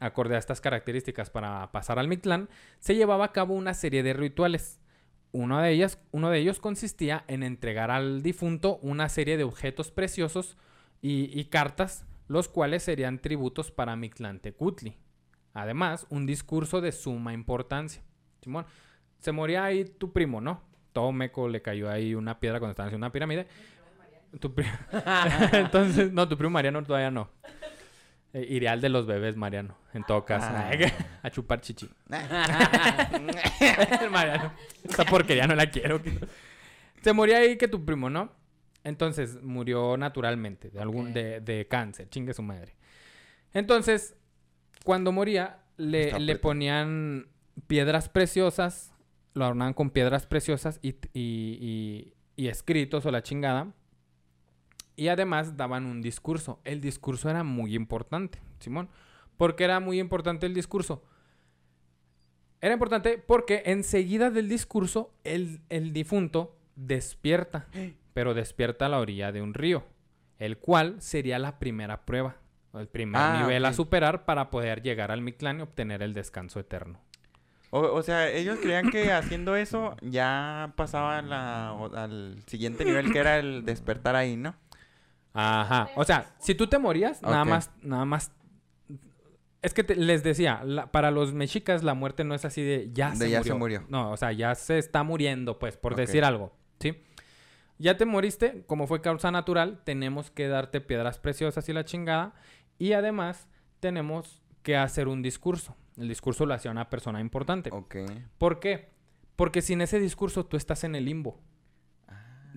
acorde a estas características para pasar al Mictlán, se llevaba a cabo una serie de rituales. Uno de, ellas, uno de ellos consistía en entregar al difunto una serie de objetos preciosos y, cartas, los cuales serían tributos para Mictlantecutli. Además, un discurso de suma importancia. Simón, se moría ahí tu primo, ¿no? Todo meco le cayó ahí una piedra cuando estaban haciendo una pirámide. Tu pri- Entonces, no, tu primo Mariano todavía no. Eh, ideal de los bebés, Mariano, en todo caso. Ah. a chupar chichi. Mariano. Esta porquería no la quiero. Se moría ahí que tu primo, ¿no? Entonces murió naturalmente de algún de, de cáncer, chingue su madre. Entonces, cuando moría, le, le ponían piedras preciosas, lo adornaban con piedras preciosas y, y- y- y escritos o la chingada. Y además daban un discurso. El discurso era muy importante, Simón. ¿Por qué era muy importante el discurso? Era importante porque enseguida del discurso el, el difunto despierta, pero despierta a la orilla de un río, el cual sería la primera prueba, el primer Ah, nivel a superar para poder llegar al Mictlán y obtener el descanso eterno. O, o sea, ellos creían que haciendo eso ya la, o- al siguiente nivel que era el despertar ahí, ¿no? Ajá. O sea, si tú te morías, nada más, nada más. Es que te- les decía, la- para los mexicas la muerte no es así de ya, De se, ya murió. se murió. No, o sea, ya se está muriendo, pues, por decir algo, ¿sí? Ya te moriste, como fue causa natural, tenemos que darte piedras preciosas y la chingada. Y además, tenemos que hacer un discurso. El discurso lo hacía una persona importante. Ok. ¿Por qué? Porque sin ese discurso tú estás en el limbo.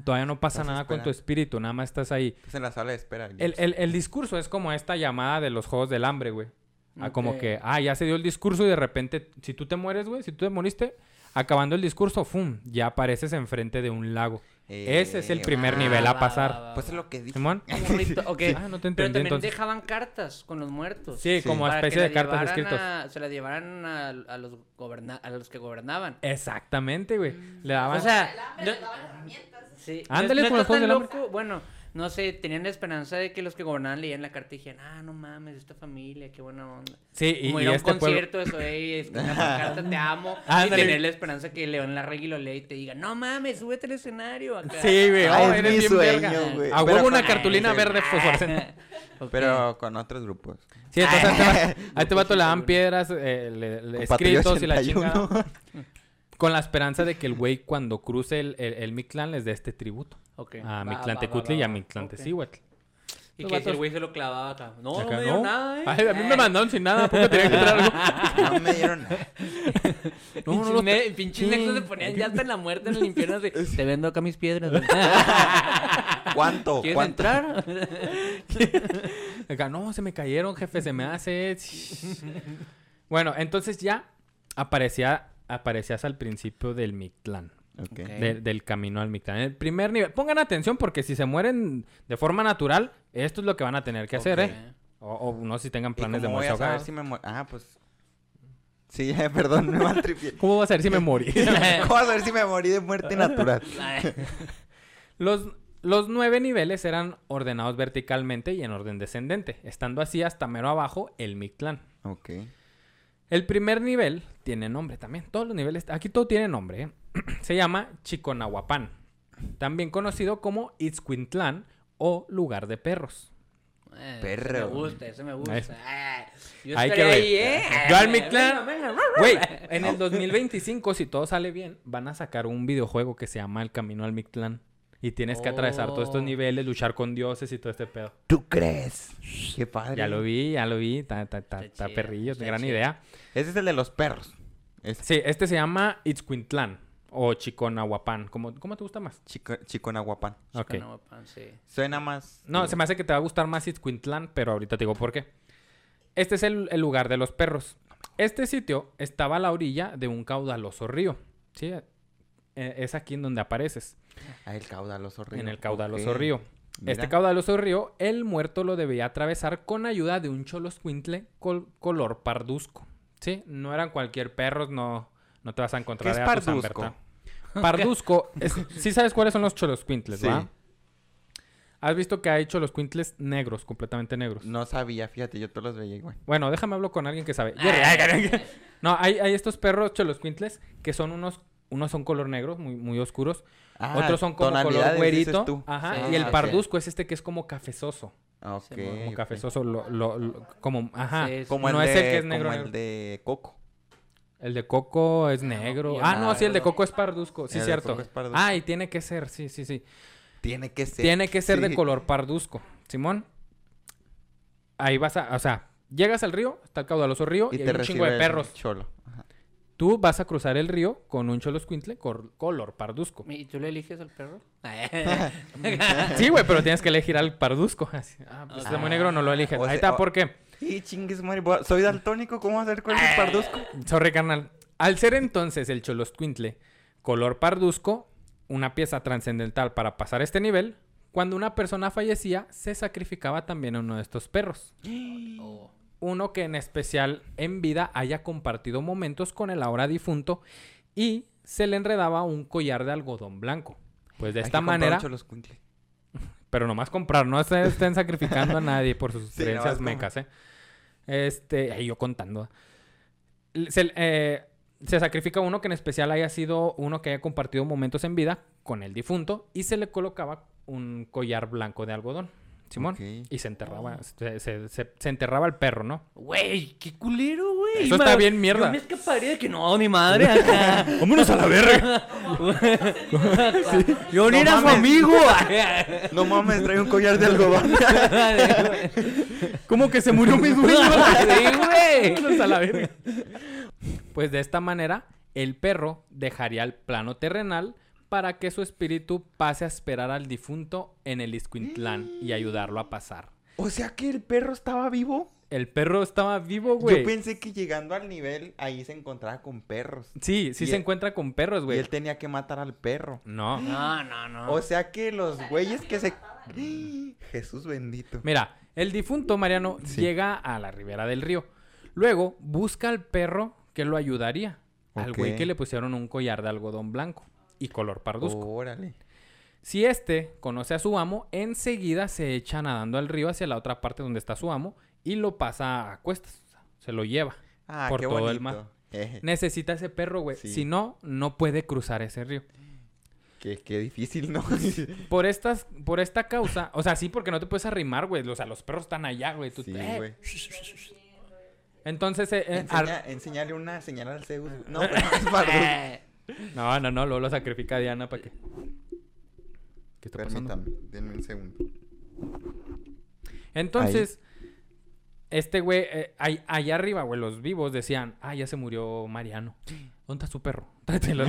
Todavía no pasa nada con tu espíritu, nada más estás ahí. Estás en la sala de espera. El, el- el discurso es como esta llamada de los Juegos del Hambre, güey. Ah, Como Ok. que, ah, ya se dio el discurso y de repente, si tú te mueres, güey, si tú te moriste, acabando el discurso, ¡fum! Ya apareces enfrente de un lago. Ese es el Eh, primer Ah, nivel a pasar. va, va, Pues es lo que dije. ¿Simón? Como rito- ok. Ah, no te Pero entendí también entonces. dejaban cartas con los muertos. Sí, Sí. como Para especie que de cartas escritas. se las llevaran a, a los goberna- a los que gobernaban. Exactamente, güey. Le daban... O sea, El hambre no- les daban herramientas. Sí, Ándale no, con no los Juegos del loco. Bueno, no sé, tenían la esperanza de que los que gobernaban leían la carta y dijeran, ah, no mames, esta familia, qué buena onda. sí, y, Como y ir a un este pueblo... concierto, eso, ey, es que una carta, te amo. y Ándale. tener la esperanza que León Larregui lo lea y te diga, no mames, súbete al escenario acá. Sí, güey. Oh, es eres mi bien sueño, verga. güey. A Pero huevo una con- cartulina ese- verde fosforescente. Ok. Pero con otros grupos. Sí, entonces ahí te va- ahí te Grupo vato le dan 81. piedras, eh, le- le- escritos y la 81. chingada. Con la esperanza de que el güey cuando cruce el, el, el Mictlán les dé este tributo. Ok. A Mictlán Tecutli y a. Mictlán Ok. Tecihuatl. Y Los que si el güey se lo clavaba acá. No, Acá, no me dieron nada, ¿eh? Ay, a mí me mandaron sin nada, ¿a poco tenía que traer algo? No me dieron nada. No, no, Pinches no, pinches sí. se ponían ya hasta en la muerte en el infierno. así, Te vendo acá mis piedras. ¿Cuánto? ¿Quieres ¿Cuánto? entrar? Acá, no, se me cayeron, jefe, se me hace. bueno, entonces ya aparecía, aparecías al principio del Mictlán. Ok. Ok. de- del camino al Mictlán. El primer nivel. Pongan atención porque si se mueren de forma natural, esto es lo que van a tener que hacer, Ok. ¿eh? O, o no si tengan ¿Y planes de cómo voy morirse a saber si me muero? Ah, pues... Sí, perdón, me maltripié. ¿Cómo vas a ver si me morí? ¿Cómo vas a ver si me morí de muerte natural? los, los nueve niveles eran ordenados verticalmente y en orden descendente, estando así hasta mero abajo el Mictlán. Ok. El primer nivel tiene nombre también. Todos los niveles, aquí todo tiene nombre. ¿eh? Se llama Chiconahuapan, también conocido como Itzcuintlán o lugar de perros. Eh, Perro. Ese me gusta, ese me gusta. Eso. Ah, yo Hay que ver. ahí, ¿eh? Yo al venga, venga. Güey, en el 2025, si todo sale bien, van a sacar un videojuego que se llama El Camino al Mictlán. Y tienes que atravesar todos estos Oh. niveles, luchar con dioses y todo este pedo. ¿Tú crees? Qué padre. Ya lo vi, ya lo vi. Está, está, está, Está perrillo, gran chido. idea. Ese es el de los perros. Sí, este se llama Itzcuintlán o Chiconahuapan. ¿Cómo, ¿Cómo te gusta más? chico, Chiconahuapan. Ok. Chiconahuapan, sí. Suena más... No, se me hace que te va a gustar más Itzcuintlán, pero ahorita te digo por qué. Este es el, el lugar de los perros. Este sitio estaba a la orilla de un caudaloso río. ¿Sí? Eh, Es aquí en donde apareces. Ah, el caudaloso río. En el caudaloso río. Mira. Este caudaloso río, el muerto lo debía atravesar con ayuda de un choloscuintle col- color parduzco. ¿Sí? No eran cualquier perros, no, no te vas a ¿Qué encontrar es tu San parduzco? Parduzco, es- sí sabes cuáles son los choloscuintles, Sí. ¿va? Has visto que hay choloscuintles negros, completamente negros. No sabía, fíjate, yo todos los veía igual. Bueno, déjame hablar con alguien que sabe. Ah. no, hay, hay estos perros choloscuintles que son unos, unos son color negro, muy, muy oscuros. Ah, Otros son como color güerito. tú. Ajá. Sí, y el parduzco es este que es como cafezoso. Ah, Ok. Sí, como Como ok. cafezoso, lo, lo- lo- como, ajá. Sí, sí. Como el no de, es el que es negro, como negro. el de Coco. El de coco es negro. Ah, no no, sí, el de coco es parduzco. Sí, El de cierto. coco es parduzco. Ah, y tiene que ser, sí, sí, sí. Tiene que ser. Tiene que ser de color parduzco. Simón. Ahí vas a, o sea, llegas al río, está el caudaloso río y, Y hay te un chingo de el perros. Cholo. Ajá. Tú vas a cruzar el río con un choloscuintle cor- color parduzco. ¿Y tú le eliges al perro? Sí, güey, pero tienes que elegir al parduzco. Ah, pues está muy negro, no lo eliges. Ahí sea, está, ¿por qué? Y chingues, madre. Soy daltónico, ¿cómo hacer con el parduzco? Sorry, carnal. Al ser entonces el choloscuintle color parduzco, una pieza trascendental para pasar este nivel, cuando una persona fallecía, se sacrificaba también a uno de estos perros. Oh. Uno que en especial en vida haya compartido momentos con el ahora difunto y se le enredaba un collar de algodón blanco. Pues de Hay esta que manera, pero nomás comprar, no se estén sacrificando a nadie por sus Sí, creencias mecas, ¿eh? Este, ahí yo contando. Se, eh, se sacrifica uno que en especial haya sido uno que haya compartido momentos en vida con el difunto y se le colocaba un collar blanco de algodón, Simón. Y se enterraba, se, se- se- se enterraba el perro, ¿no? Güey, qué culero, güey. Eso está bien mierda. Yo me escaparía de que no, ni madre. acá. ¡Vámonos a la verga! Yo ni No era su amigo. No mames, trae un collar de algodón. ¿Cómo que se murió mi dueño? Sí, güey. Vámonos a la verga. Pues de esta manera, el perro dejaría el plano terrenal para que su espíritu pase a esperar al difunto en el Iscuintlán y ayudarlo a pasar. o sea que el perro estaba vivo. El perro estaba vivo, güey. Yo pensé que llegando al nivel ahí se encontraba con perros. Sí, sí Y se él- encuentra con perros, Y güey. él tenía que matar al perro. No. No, no, no. O sea que los güeyes que se. Jesús bendito. Mira, el difunto Mariano Sí. llega a la ribera del río. Luego busca al perro que lo ayudaría. Al güey que le pusieron un collar de algodón blanco y color parduzco. Órale. Si este conoce a su amo, enseguida se echa nadando al río hacia la otra parte donde está su amo y lo pasa a cuestas. se lo lleva. Ah, Por qué todo bonito. el mar. Eh, Necesita ese perro, güey. Sí. Si no, no puede cruzar ese río. qué, qué difícil, ¿no? Por estas, por esta causa, o sea, sí, porque no te puedes arrimar, güey. O sea, los perros están allá, güey. Tú- Sí, eh. güey. Entonces, eh, eh, ar- Enseña, enseñale una señal al Zeus. No, pero no es No, no, no, luego lo sacrifica Diana para que. ¿Qué está pasando? Denme un segundo. Entonces, este güey, eh, allá arriba, güey, los vivos decían, ah, ya se murió Mariano. ¿Dónde está su perro? Tráetelo.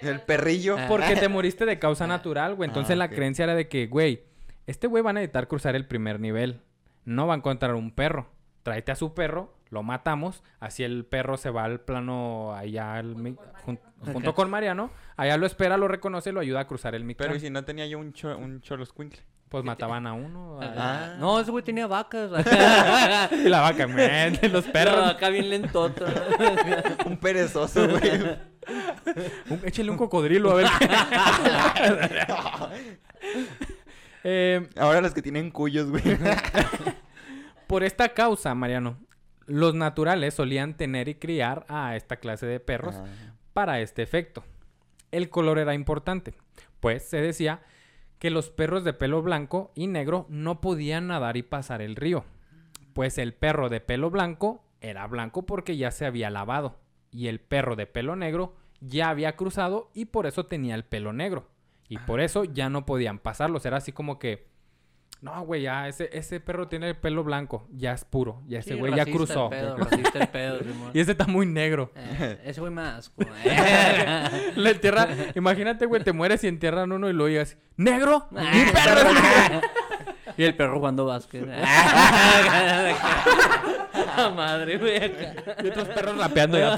El perrillo. Porque te moriste de causa natural, güey. Entonces Ah, la creencia era de que, güey, este güey va a necesitar cruzar el primer nivel. No va a encontrar un perro. Tráete a su perro, lo matamos. Así el perro se va al plano allá al mi- jun- junto con Mariano. Allá lo espera, lo reconoce, lo ayuda a cruzar el Pero micro. ¿y si no tenía yo un, cho un choloscuincle? Pues mataban a uno. a- Ah. No, ese güey tenía vacas. Y la vaca, man, los Pero perros. acá bien lentoto. Un perezoso, güey. Un- échale un cocodrilo, a ver. Eh, Ahora los que tienen cuyos, güey. por esta causa, Mariano, los naturales solían tener y criar a esta clase de perros Ah. para este efecto. El color era importante, pues se decía que los perros de pelo blanco y negro no podían nadar y pasar el río, pues el perro de pelo blanco era blanco porque ya se había lavado y el perro de pelo negro ya había cruzado y por eso tenía el pelo negro y por eso ya no podían pasarlos, era así como que no, güey, ya ese, ese perro tiene el pelo blanco, ya es puro, ya ese Sí, güey ya cruzó. El pedo, el pedo. Y ese está muy negro. Eh, ese güey da asco. eh. Le entierra, imagínate, güey, te mueres y entierran uno y lo digas, ¿negro? ¡Mi Ah, perro es negro! y el perro jugando básquet. Ah, madre, güey. Y otros perros rapeando ya.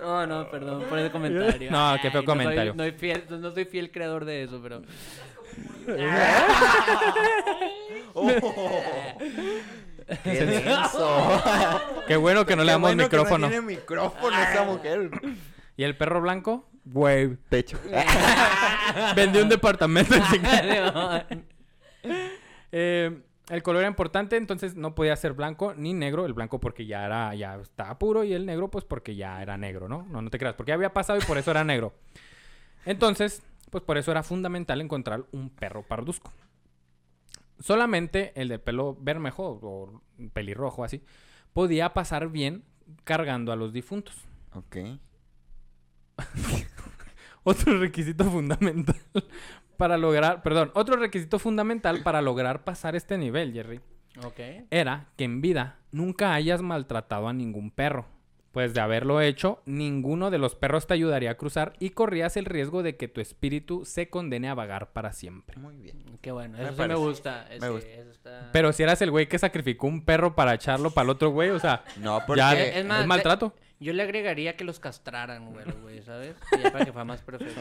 No, no, perdón por ese comentario. No, qué feo Ay, comentario. No soy, no, soy fiel, no soy fiel creador de eso, pero. Oh. ¡Qué denso! Qué bueno que no le damos bueno que micrófono. no tiene micrófono esa mujer. ¿Y el perro blanco? Güey, Techo. vendió un departamento. en. Eh, el color era importante, entonces no podía ser blanco ni negro. El blanco porque ya era, ya estaba puro y el negro pues porque ya era negro, ¿no? No, no te creas, porque ya había pasado y por eso era negro. Entonces, pues por eso era fundamental encontrar un perro parduzco. Solamente el de pelo bermejo o pelirrojo así podía pasar bien cargando a los difuntos. Ok. Otro requisito fundamental para lograr, perdón, otro requisito fundamental para lograr pasar este nivel, Jerry, Ok. era que en vida nunca hayas maltratado a ningún perro, Pues de haberlo hecho, ninguno de los perros te ayudaría a cruzar y corrías el riesgo de que tu espíritu se condene a vagar para siempre. Muy bien. Qué bueno, Me eso sí me gusta. Me gusta. eso está- Pero si eras el güey que sacrificó un perro para echarlo para el otro güey, o sea, No, porque... ya es es, más, maltrato. Yo le agregaría que los castraran, güey, güey, ¿sabes? Y ya para que fuera más perfecto.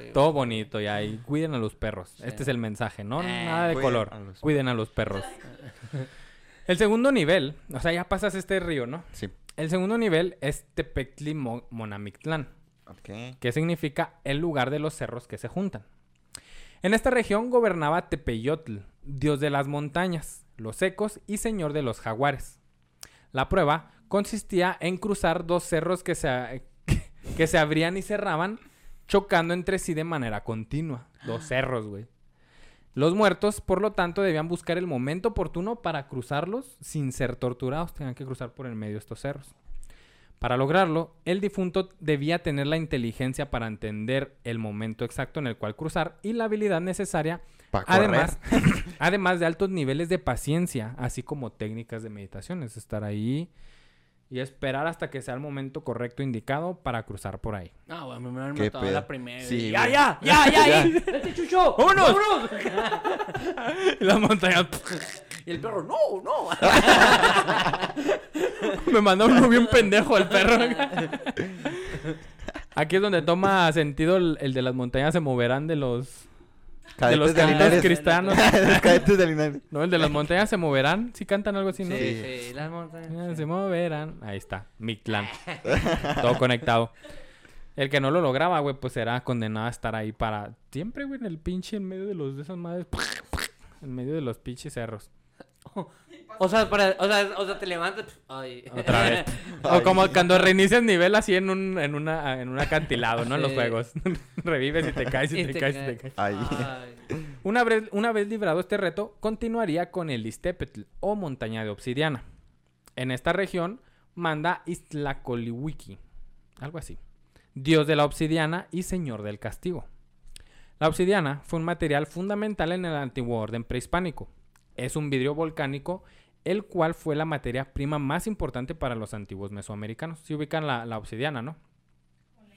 Sí. Todo bonito ya, y cuiden a los perros. Sí. Este es el mensaje, ¿no? Eh, Nada de color. a los Cuiden a los perros. El segundo nivel, o sea, ya pasas este río, ¿no? Sí. El segundo nivel es Tepectli Mo- Monamictlán. Ok. que significa el lugar de los cerros que se juntan. En esta región gobernaba Tepeyotl, dios de las montañas, los secos y señor de los jaguares. La prueba consistía en cruzar dos cerros que se, que se abrían y cerraban, chocando entre sí de manera continua. Dos cerros, güey. Los muertos, por lo tanto, debían buscar el momento oportuno para cruzarlos sin ser torturados. Tenían que cruzar por el medio de estos cerros. Para lograrlo, el difunto debía tener la inteligencia para entender el momento exacto en el cual cruzar y la habilidad necesaria, además, además de altos niveles de paciencia, así como técnicas de meditación, es estar ahí y esperar hasta que sea el momento correcto indicado para cruzar por ahí. No, güey, me hubieran matado la primera. Sí, ya, ya, ya, ya, ya. ¡Vete, chucho! ¡Vámonos! ¡Vámonos! Y las montañas Y el perro, no, no. me mandó uno bien pendejo el perro. Aquí es donde toma sentido el, el de las montañas se moverán de los de los Cadetes de cantos Linares. cristianos. Los cadetes de Linares. No, el de las montañas se moverán. Si cantan algo así, ¿no? Sí, Sí. las montañas. Ah, Se moverán. Ahí está. Mictlán. Todo conectado. El que no lo lograba, güey, pues era condenado a estar ahí para siempre, güey, en el pinche en medio de los de esas madres. En medio de los pinches cerros. O sea, para, o sea, o sea, te levantas. Ay. Otra vez. O como cuando reinicias nivel así en un, en una, en un acantilado, ¿no? En los juegos. Revives y te caes y, Y te, te caes y te caes. Ay. Una vez, una vez librado este reto, continuaría con el Istepetl o montaña de obsidiana. En esta región manda Istlacoliwiki, algo así, dios de la obsidiana y señor del castigo. La obsidiana fue un material fundamental en el antiguo orden prehispánico. Es un vidrio volcánico, el cual fue la materia prima más importante para los antiguos mesoamericanos. Si ubican la, la obsidiana, ¿no?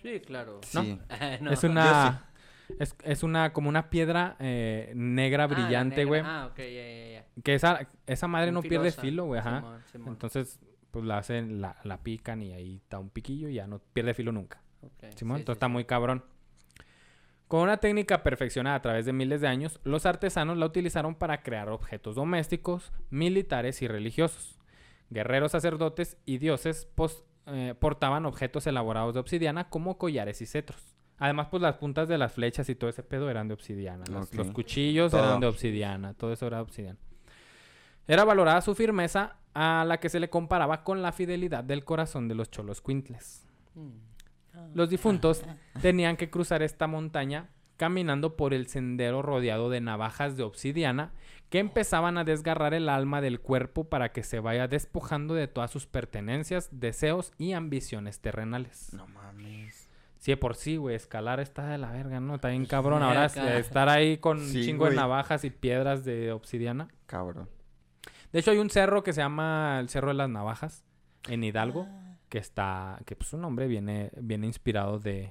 Sí, claro. Sí. No. Es una... Es, es una como una piedra eh, negra Ah, la brillante, güey. Ah, ok, ya, ya, ya. Que esa, esa madre no pierde filo, güey, ajá. Simón, Simón. Entonces, pues la hacen, la, la pican y ahí está un piquillo y ya no pierde filo nunca. Ok, Simón, sí, entonces sí, está sí. muy cabrón. Con una técnica perfeccionada a través de miles de años, los artesanos la utilizaron para crear objetos domésticos, militares y religiosos. Guerreros, sacerdotes y dioses eh, portaban objetos elaborados de obsidiana como collares y cetros. Además, pues las puntas de las flechas y todo ese pedo eran de obsidiana. Los, cuchillos Todo. eran de obsidiana, todo eso era de obsidiana. Era valorada su firmeza a la que se le comparaba con la fidelidad del corazón de los cholos quintles. Mm. Los difuntos tenían que cruzar esta montaña caminando por el sendero rodeado de navajas de obsidiana que empezaban a desgarrar el alma del cuerpo para que se vaya despojando de todas sus pertenencias, deseos y ambiciones terrenales. No mames. Sí, de por sí, güey, escalar está de la verga, ¿no? Está bien cabrón. Ahora eh, estar ahí con un Sí, chingo de navajas y piedras de obsidiana. Cabrón. De hecho, hay un cerro que se llama el Cerro de las Navajas en Hidalgo, que está, que pues su nombre viene, viene inspirado de,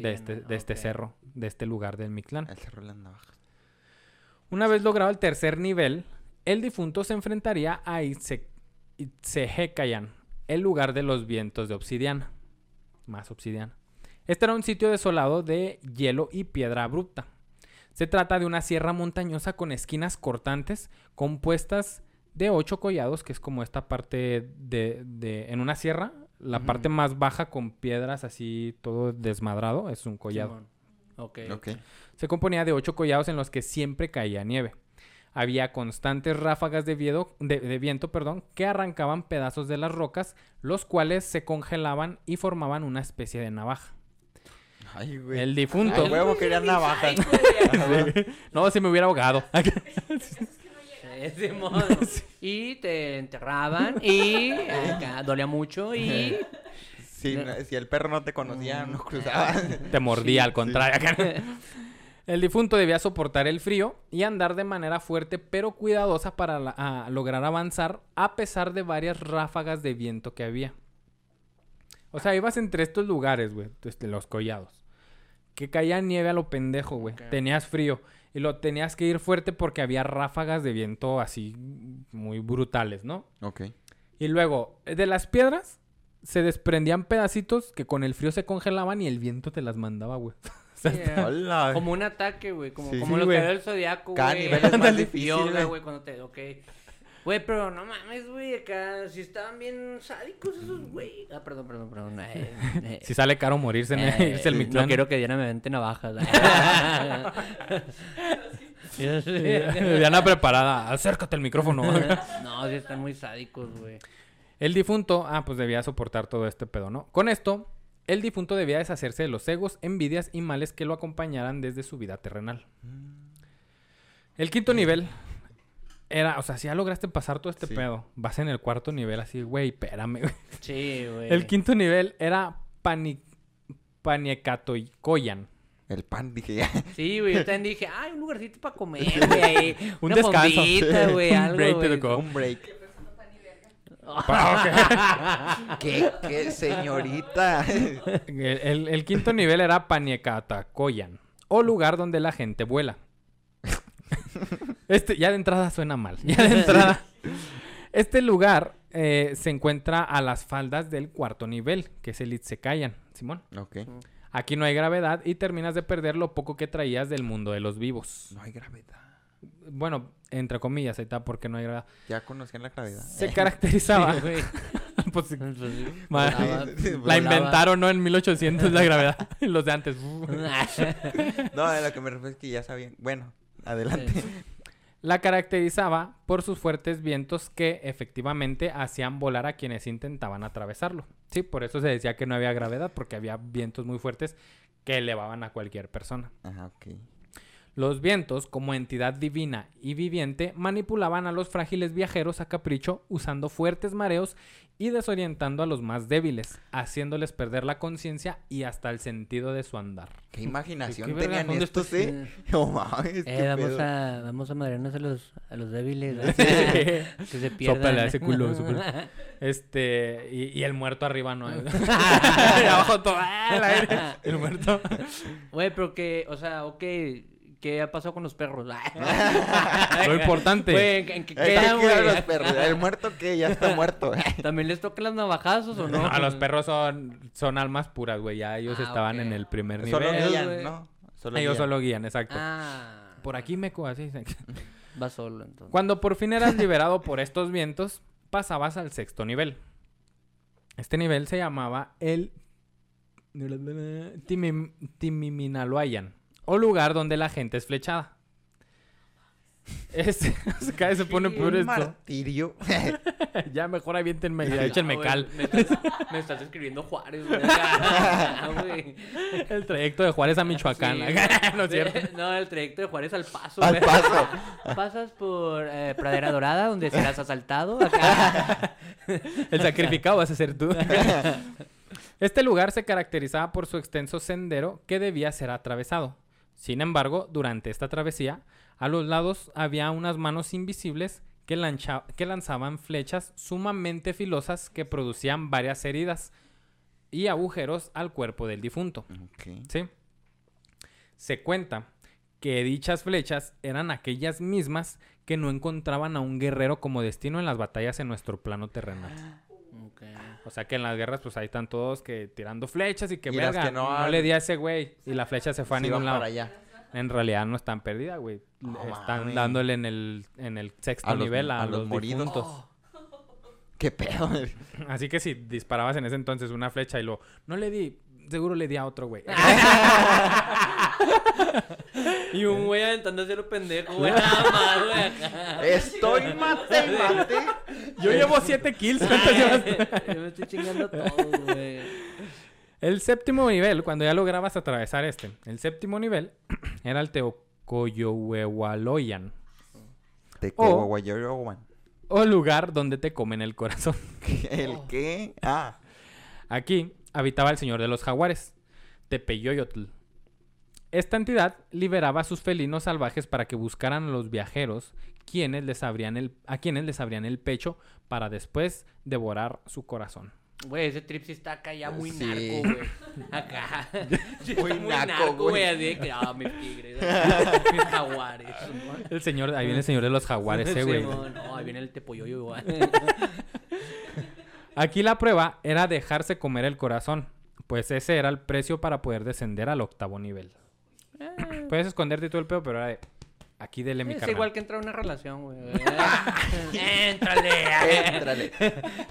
De. Del este, de este cerro, de este lugar del Mictlán. El cerro de las navajas. Una vez logrado el tercer nivel, el difunto se enfrentaría a Itze- Itzehecayan, el lugar de los vientos de obsidiana. Más obsidiana. Este era un sitio desolado de hielo y piedra abrupta. Se trata de una sierra montañosa con esquinas cortantes compuestas de ocho collados, que es como esta parte de, de- en una sierra, la parte más baja con piedras así todo desmadrado, es un collado. Simón. Ok. Ok. Se componía de ocho collados en los que siempre caía nieve. Había constantes ráfagas de, viedo- de- de viento perdón, que arrancaban pedazos de las rocas, los cuales se congelaban y formaban una especie de navaja. Ay, güey. El difunto. huevo querían navajas. no, si me hubiera ahogado. Y te enterraban y acá dolía mucho y Si, no- si el perro no te conocía, no cruzabas. Te mordía, Sí, al contrario. El difunto debía soportar el frío y andar de manera fuerte pero cuidadosa para la- a lograr avanzar a pesar de varias ráfagas de viento que había. O sea, ibas entre estos lugares, güey, este, los collados. Que caía nieve a lo pendejo, güey. Tenías frío. Y lo tenías que ir fuerte porque había ráfagas de viento así muy brutales, ¿no? Ok. Y luego, de las piedras se desprendían pedacitos que con el frío se congelaban y el viento te las mandaba, güey. O sea, Sí, Hola. Como un ataque, güey. Como, Sí. como Sí, lo que ve el zodiaco, Cada güey. nivel es más Ándale, difícil, yoga, güey. güey, cuando te. Ok. Güey, pero no mames, güey. Acá sí estaban bien sádicos esos, güey. Ah, perdón, perdón, perdón. Eh, eh, Si sale caro morirse en eh, irse al no Mictlán. quiero que Diana me vente navajas. Diana preparada. Acércate al micrófono. no, sí están muy sádicos, güey. El difunto, ah, pues debía soportar todo este pedo, ¿no? Con esto, el difunto debía deshacerse de los egos, envidias y males que lo acompañaran desde su vida terrenal. El quinto nivel era, o sea, si ya lograste pasar todo este Sí. pedo, vas en el cuarto nivel así, güey, espérame, güey. Sí, güey. El quinto nivel era pani, Paniecatoicoyan. El pan, dije ya. Sí, güey. Yo también dije, ay, un lugarcito para comer, güey. Un una descanso. fondita, güey. Un algo, break güey. tocó. Un break. ¿Qué, qué señorita? El, el- el quinto nivel era Paniecatacoyan, o lugar donde la gente vuela. Este, ya de entrada suena mal. Ya de entrada. Este lugar eh, se encuentra a las faldas del cuarto nivel, que es el Itzekayan, Simón. ok. Aquí no hay gravedad y terminas de perder lo poco que traías del mundo de los vivos. No hay gravedad. Bueno, entre comillas, ahí está, porque no hay gravedad. Ya conocían la gravedad. Se caracterizaba. Pues, sí, Pues Volaba, la inventaron, ¿no? En 1800 la gravedad. Los de antes. No, de lo que me refiero es que ya sabían. Bueno, adelante. La caracterizaba por sus fuertes vientos que efectivamente hacían volar a quienes intentaban atravesarlo. Sí, por eso se decía que no había gravedad, porque había vientos muy fuertes que elevaban a cualquier persona. Ajá, ok. Los vientos, como entidad divina y viviente, manipulaban a los frágiles viajeros a capricho usando fuertes mareos y desorientando a los más débiles, haciéndoles perder la conciencia y hasta el sentido de su andar. ¿Qué imaginación tenían ¿Dónde estos, estás? eh? No mames, qué Eh, vamos pedo. a, vamos a madrearnos a los, a los débiles. ¿no? que se pierdan. Sóplale a ese culo. Este, y, y el muerto arriba, ¿no? y abajo todo, ¡ah, el aire! El muerto. Güey, pero que, o sea, ok, ¿qué ha pasado con los perros? Lo importante. Güey, ¿en qué- en qué Eh, ¿qué quedan, quedan los perros? ¿El muerto qué? Ya está muerto. ¿También les tocan las navajazos o no? No, los perros son, son almas puras, güey. Ya ellos Ah, estaban en el primer Solo nivel. guían, güey. ¿no? Solo ellos guían. solo guían, exacto. Ah, Por aquí meco, así. va solo entonces. Cuando por fin eras liberado por estos vientos, pasabas al sexto nivel. Este nivel se llamaba el Timim- Timiminaloayan, o lugar donde la gente es flechada. Es, cada vez se pone Sí, peor esto. martirio. ya mejor aviéntenme, Ah, échenme cal. Me estás, me estás escribiendo Juárez, güey. Ah, güey. El trayecto de Juárez a Michoacán. Sí. no es cierto. No, el trayecto de Juárez al paso. Al paso. Pasas por eh, Pradera Dorada, donde serás asaltado. Acá. El sacrificado vas a ser tú. Este lugar se caracterizaba por su extenso sendero que debía ser atravesado. Sin embargo, durante esta travesía, a los lados había unas manos invisibles que, lancha- que lanzaban flechas sumamente filosas que producían varias heridas y agujeros al cuerpo del difunto. ¿Sí? Se cuenta que dichas flechas eran aquellas mismas que no encontraban a un guerrero como destino en las batallas en nuestro plano terrenal. O sea que en las guerras, pues ahí están todos que tirando flechas y que Y verga, que no no, le di a ese güey. Y la flecha se fue a Sí, ningún lado. para allá. En realidad no están perdidas, güey. Están dándole en el, en el sexto A los- nivel a, a los los, moridos. ¿Qué pedo? Así que si disparabas en ese entonces una flecha y lo... No le di... Seguro le di a otro, güey. Y un güey aventándose lo pendejo, güey. Nada más, güey. acá. Estoy mate mate. Yo llevo siete kills. Yo me estoy chingando todo, güey. El séptimo nivel, cuando ya lograbas atravesar este, el séptimo nivel era el Teocoyohuehualoyan, Te O- coguayoyoguan. o lugar donde te comen el corazón. ¿El qué? Ah. Aquí habitaba el señor de los jaguares, Tepeyoyotl. Esta entidad liberaba a sus felinos salvajes para que buscaran a los viajeros, quienes les abrían el, a quienes les abrían el pecho para después devorar su corazón. Güey, ese trip sí está acá ya muy Sí. narco, güey. Acá. Sí Muy muy narco, güey. güey. Así que, ah, mis tigres, mis jaguares. El señor, ahí viene el señor de los jaguares, eh, güey. Simón, No, ahí viene el tepoyoyo igual. Aquí la prueba era dejarse comer el corazón, pues ese era el precio para poder descender al octavo nivel. Puedes esconderte y todo el pedo, pero era de... Aquí dele mi Es carnal. igual que entrar a una relación, güey. Éntrale. Éntrale.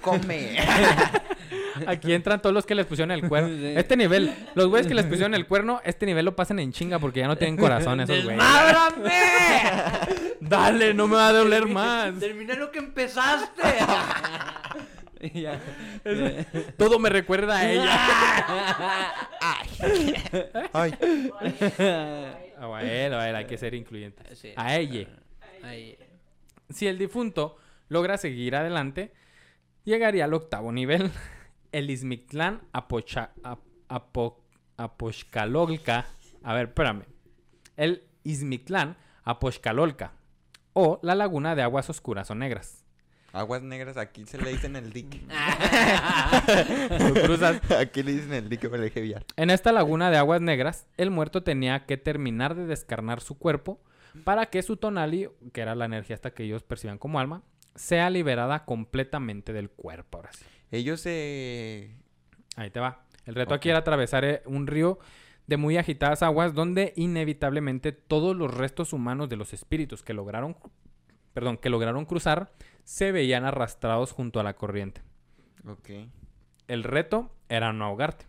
Come. Aquí entran todos los que les pusieron el cuerno. Sí. Este nivel, los güeyes que les pusieron el cuerno, este nivel lo pasan en chinga porque ya no tienen corazón esos güeyes. Dale, no me va a doler más. Termina lo que empezaste. Todo me recuerda a ella. Ay. Ah, a él, a él, hay que ser incluyente. Sí. A ella. Si el difunto logra seguir adelante, llegaría al octavo nivel. El Izmictlán Apocha, Ap- Apo- Apoxcalolca. A ver, espérame. El Izmictlán Apoxcalolca. O la laguna de aguas oscuras o negras. Aguas negras, aquí se le dicen el dique. Cruzas. Aquí le dicen el dique, me lo dejé viar. En esta laguna de aguas negras, el muerto tenía que terminar de descarnar su cuerpo para que su tonali, que era la energía hasta que ellos percibían como alma, sea liberada completamente del cuerpo. Ahora sí. Ellos se... Ahí te va. El reto aquí era atravesar eh, un río de muy agitadas aguas donde inevitablemente todos los restos humanos de los espíritus que lograron, perdón, que lograron cruzar se veían arrastrados junto a la corriente. Ok. El reto era no ahogarte.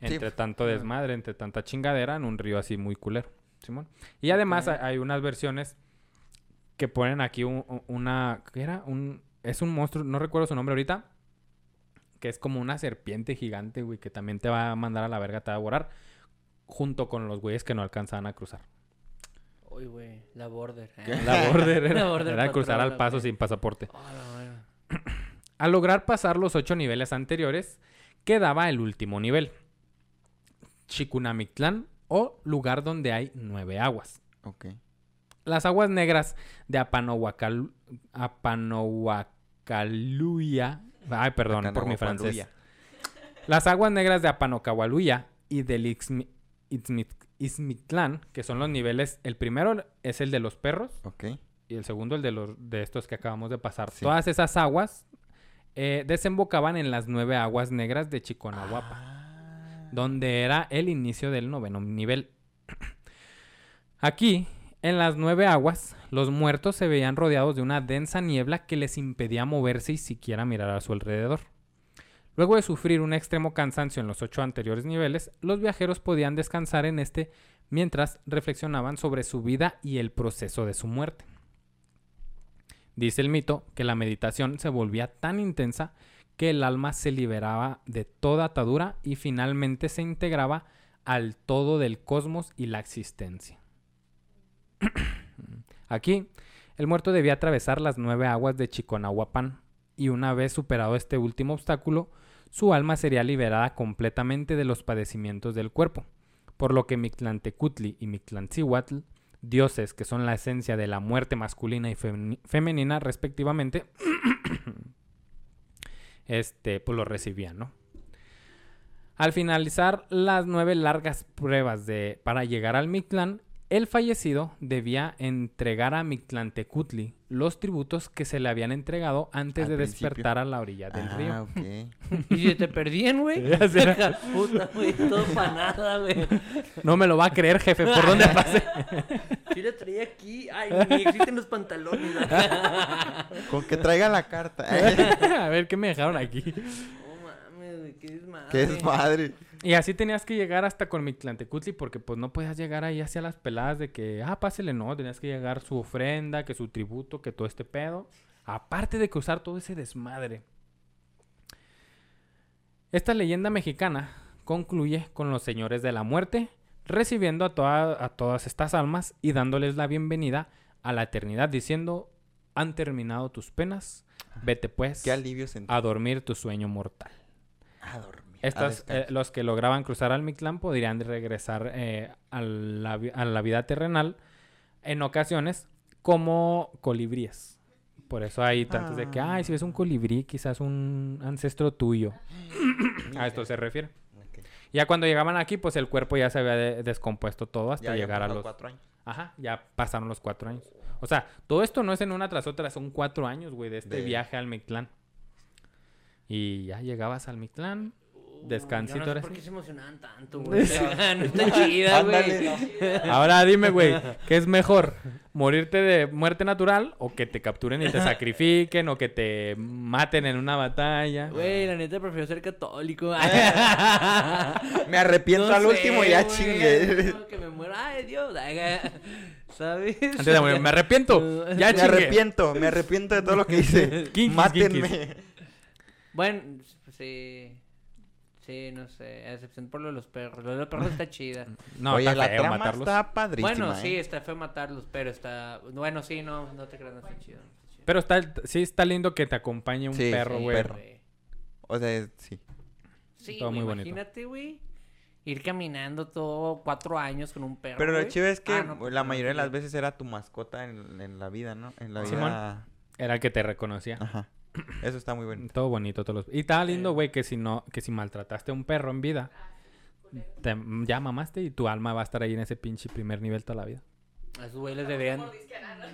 Sí. Entre tanto desmadre, entre tanta chingadera en un río así muy culero. Simón. Y además hay, unas versiones que ponen aquí un- una... ¿Qué era? Un, es un monstruo, no recuerdo su nombre ahorita. Que es como una serpiente gigante, güey, que también te va a mandar a la verga, te va a devorar. Junto con los güeyes que no alcanzaban a cruzar. Uy, güey. La border. La border era, La border era cruzar al paso sin pasaporte. Oh. Al lograr pasar los ocho niveles anteriores, quedaba el último nivel. Chikunamictlán o lugar donde hay nueve aguas. Ok. Las aguas negras de Apanohuacal... Apanohuacaluya... Ay, perdón por mi francés. Las aguas negras de Apanocahualuya y del Itzmit- Izmitlán, que son los niveles... El primero es el de los perros Ok. y el segundo el de los de estos que acabamos de pasar. Sí. Todas esas aguas eh, desembocaban en las nueve aguas negras de Chiconahuapa, Ah. donde era el inicio del noveno nivel. Aquí, en las nueve aguas, los muertos se veían rodeados de una densa niebla que les impedía moverse y siquiera mirar a su alrededor. Luego de sufrir un extremo cansancio en los ocho anteriores niveles, los viajeros podían descansar en este mientras reflexionaban sobre su vida y el proceso de su muerte. Dice el mito que la meditación se volvía tan intensa que el alma se liberaba de toda atadura y finalmente se integraba al todo del cosmos y la existencia. Aquí, el muerto debía atravesar las nueve aguas de Chiconahuapan y una vez superado este último obstáculo, su alma sería liberada completamente de los padecimientos del cuerpo, por lo que Mictlantecutli y Mictlancihuatl, dioses que son la esencia de la muerte masculina y femeni- femenina respectivamente, este, pues lo recibían, ¿no? Al finalizar las nueve largas pruebas de, para llegar al Mictlán, el fallecido debía entregar a Mictlantecutli los tributos que se le habían entregado antes Al de principio. despertar a la orilla del ah, río. ok. ¿Y si te perdían, güey? Ya sé. Hija puta, güey. Todo para nada, güey. No me lo va a creer, jefe, ¿por dónde pasé? Sí le traía aquí. Ay, ni existen los pantalones. Con que traiga la carta. a ver, ¿qué me dejaron aquí? Qué desmadre. que es madre. Y así tenías que llegar hasta con Mictlantecutli porque pues no podías llegar ahí hacia las peladas de que, ah, pásele, no, tenías que llegar su ofrenda, que su tributo, que todo este pedo. Aparte de cruzar todo ese desmadre. Esta leyenda mexicana concluye con los señores de la muerte recibiendo a, toda- a todas estas almas y dándoles la bienvenida a la eternidad diciendo, han terminado tus penas, vete pues Qué alivio a dormir tu sueño mortal. A dormir. a Estos, eh, los que lograban cruzar al Mictlán podrían regresar eh, a, la, vi- a la vida terrenal en ocasiones como colibríes. Por eso hay tantos de que, ay, si ves un colibrí, quizás un ancestro tuyo. A esto se refiere. Ya cuando llegaban aquí, pues el cuerpo ya se había de- descompuesto todo hasta Ya llegar a los... cuatro años. Ajá, ya pasaron los cuatro años. O sea, todo esto no es en una tras otra, son cuatro años, güey, de este De- viaje al Mictlán. Y ya llegabas al Mictlán, descansito no sé por qué se emocionaban tanto, güey. no está chida, güey. no. Ahora dime, güey, ¿qué es mejor? ¿Morirte de muerte natural o que te capturen y te sacrifiquen o que te maten en una batalla? Güey, la neta prefiero ser católico. Me arrepiento al sé, último y ya güey, chingue. Que me muera, ay Dios, ¿sabes? Antes de morir, me arrepiento. Ya me arrepiento, me arrepiento de todo lo que hice. Mátenme. Bueno, sí. Sí, no sé. A excepción por lo de los perros. Lo de los perros está chida. No, Oye, está la feo trama matarlos. está padrísima. bueno, sí, ¿eh? está feo matarlos, pero está. Bueno, sí, no, no te creas, no está chido. no está chido. Pero está, sí está lindo que te acompañe un Sí, perro, sí, güey. perro. O sea, sí. Sí, Todo muy bonito. imagínate, güey. Ir caminando todo cuatro años con un perro. Pero lo chido es que Ah, no, pues, la no, mayoría de las sí. veces era tu mascota en, en la vida, ¿no? En la Simón. vida. Era el que te reconocía. Ajá. Eso está muy bueno. Todo bonito, todos los... Y estaba lindo, güey, que si no, que si maltrataste a un perro en vida, te, ya mamaste y tu alma va a estar ahí en ese pinche primer nivel toda la vida. A esos güeyes les deberían.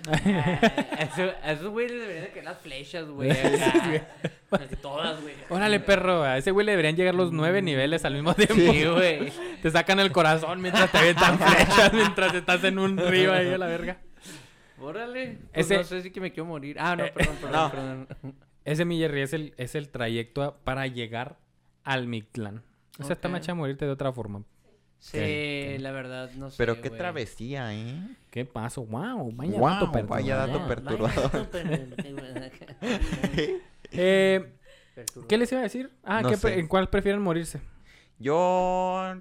A esos- güeyes les deberían de caer las flechas, güey. Así todas, güey. Órale, perro, a ese güey le deberían llegar los nueve niveles al mismo tiempo. Sí, güey. Te sacan el corazón mientras te avientan flechas, mientras estás en un río ahí a la verga. Órale. Pues Ese- No sé si que me quiero morir. Ah, no, perdón, perdón, no. perdón. Ese mi Jerry es el, es el trayecto a- para llegar al Mictlán. O sea, está Ok. macha morirte de otra forma. Sí, la verdad, no sé. Pero qué travesía, ¿eh? ¿Qué pasó? Wow, vaya Guau, dato perturbador. vaya dato perturbador. Eh, Perturbador. ¿Qué les iba a decir? Ah, No ¿qué pre- sé. ¿en cuál prefieren morirse? Yo.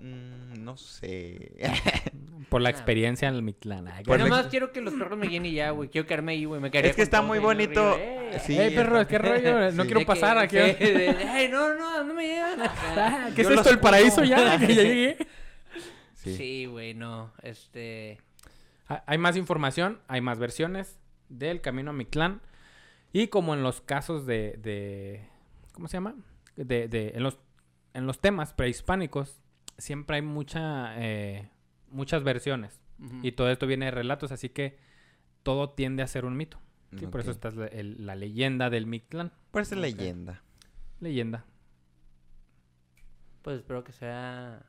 Mm, no sé. Por la experiencia en el Mictlán. Ay, la- nomás quiero que los perros me guíen y ya, güey. Quiero quedarme ahí, güey. Me quedaría Es que con está todos muy ahí en el bonito. río. ¡Eh! Sí, Ey, perro, ¿qué rollo? No Sí. quiero De pasar aquí. que- de- de- Ay, no, no, no me llegan. Ah, ¿Qué Yo es los esto? ¿El paraíso ya? Que ya llegué. Sí. Sí, güey, no. Este. Ah, Hay más información, hay más versiones del camino a Mictlán. Y como en los casos de. de- ¿Cómo se llama? De, de- en, los, en los temas prehispánicos, siempre hay mucha, eh, muchas versiones. Y todo esto viene de relatos, así que todo tiende a ser un mito. Sí, Por eso está la, el- la leyenda del Mictlán. Por eso es leyenda. Leyenda. Pues espero que sea.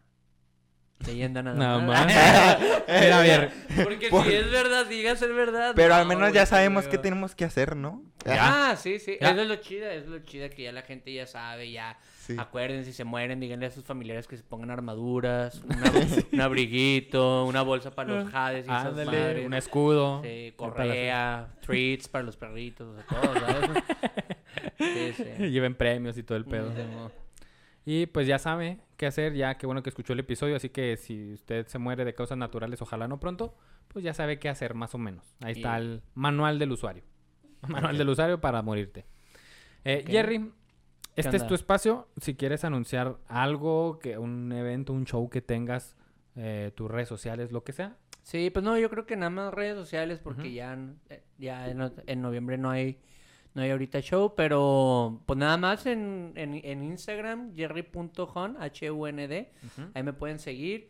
Leyenda nada, Nada más. más. Mira, a ver. Porque Por- si es verdad, diga ser verdad. Pero al no, menos ya sabemos qué tenemos que hacer, ¿no? Ah, sí, sí. Ya. Eso es lo chida, es lo chida que ya la gente ya sabe, ya. Sí. Acuérdense, si se mueren, díganle a sus familiares que se pongan armaduras, una- un abriguito, una bolsa para los jades y esas Ándale, madres. un escudo. Sí, correa, treats para los perritos, o sea, todo, ¿sabes? Sí, sí. Lleven premios y todo el pedo. Y pues ya sabe qué hacer, ya qué bueno que escuchó el episodio, así que si usted se muere de causas naturales, ojalá no pronto, pues ya sabe qué hacer más o menos. Ahí está el manual del usuario. Manual del usuario para morirte. Eh. Jerry, este es tu espacio. Si quieres anunciar algo, que un evento, un show que tengas, eh, tus redes sociales, lo que sea. Sí, pues no, yo creo que nada más redes sociales porque ya, eh, ya en, noviembre no hay no hay ahorita show, pero pues nada más en, en, en Instagram, jerry.hund, H-U-N-D, ahí me pueden seguir.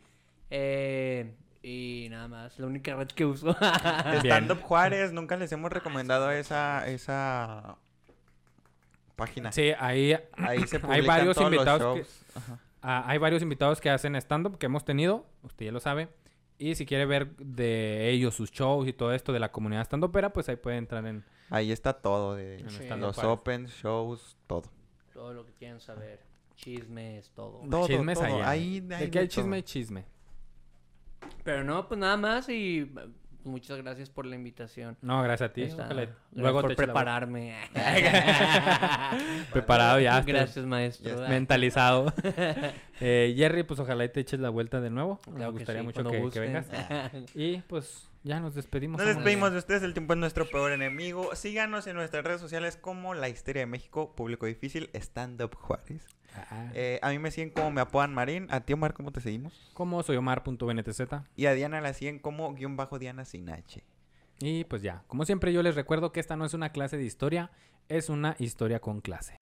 eh, y nada más, la única red que uso. Stand Up Juárez, nunca les hemos recomendado esa, esa página. Sí, ahí Ahí se Hay publican varios todos los invitados que- shows. Ajá. Ah, hay varios invitados que hacen stand-up que hemos tenido, usted ya lo sabe. Y si quiere ver de ellos sus shows y todo esto de la comunidad stand-upera, pues ahí puede entrar en... Ahí está todo de Sí. los open shows, todo. Todo lo que quieran saber, chismes, todo. Todo, chismes todo. ahí. Ahí- de que hay de todo. chisme y chisme. Pero no, pues nada más y muchas gracias por la invitación. No, gracias a ti. Luego por te prepararme. Preparado ya, estás Gracias, maestro. Ya mentalizado. Eh, Jerry, pues ojalá te eches la vuelta de nuevo. Me Claro gustaría sí, mucho que, vengas. Y pues ya nos despedimos. Nos despedimos de ustedes, el tiempo es nuestro peor enemigo. Síganos en nuestras redes sociales como La Histeria de México, Público Difícil, Stand Up Juárez. Ah, Eh, a mí me siguen como me apodan Marín. A ti, Omar, ¿cómo te seguimos? Como soy Omar.bntz. Y a Diana la siguen como guion bajo Diana sin H. Y pues ya, como siempre yo les recuerdo que esta no es una clase de historia, es una historia con clase.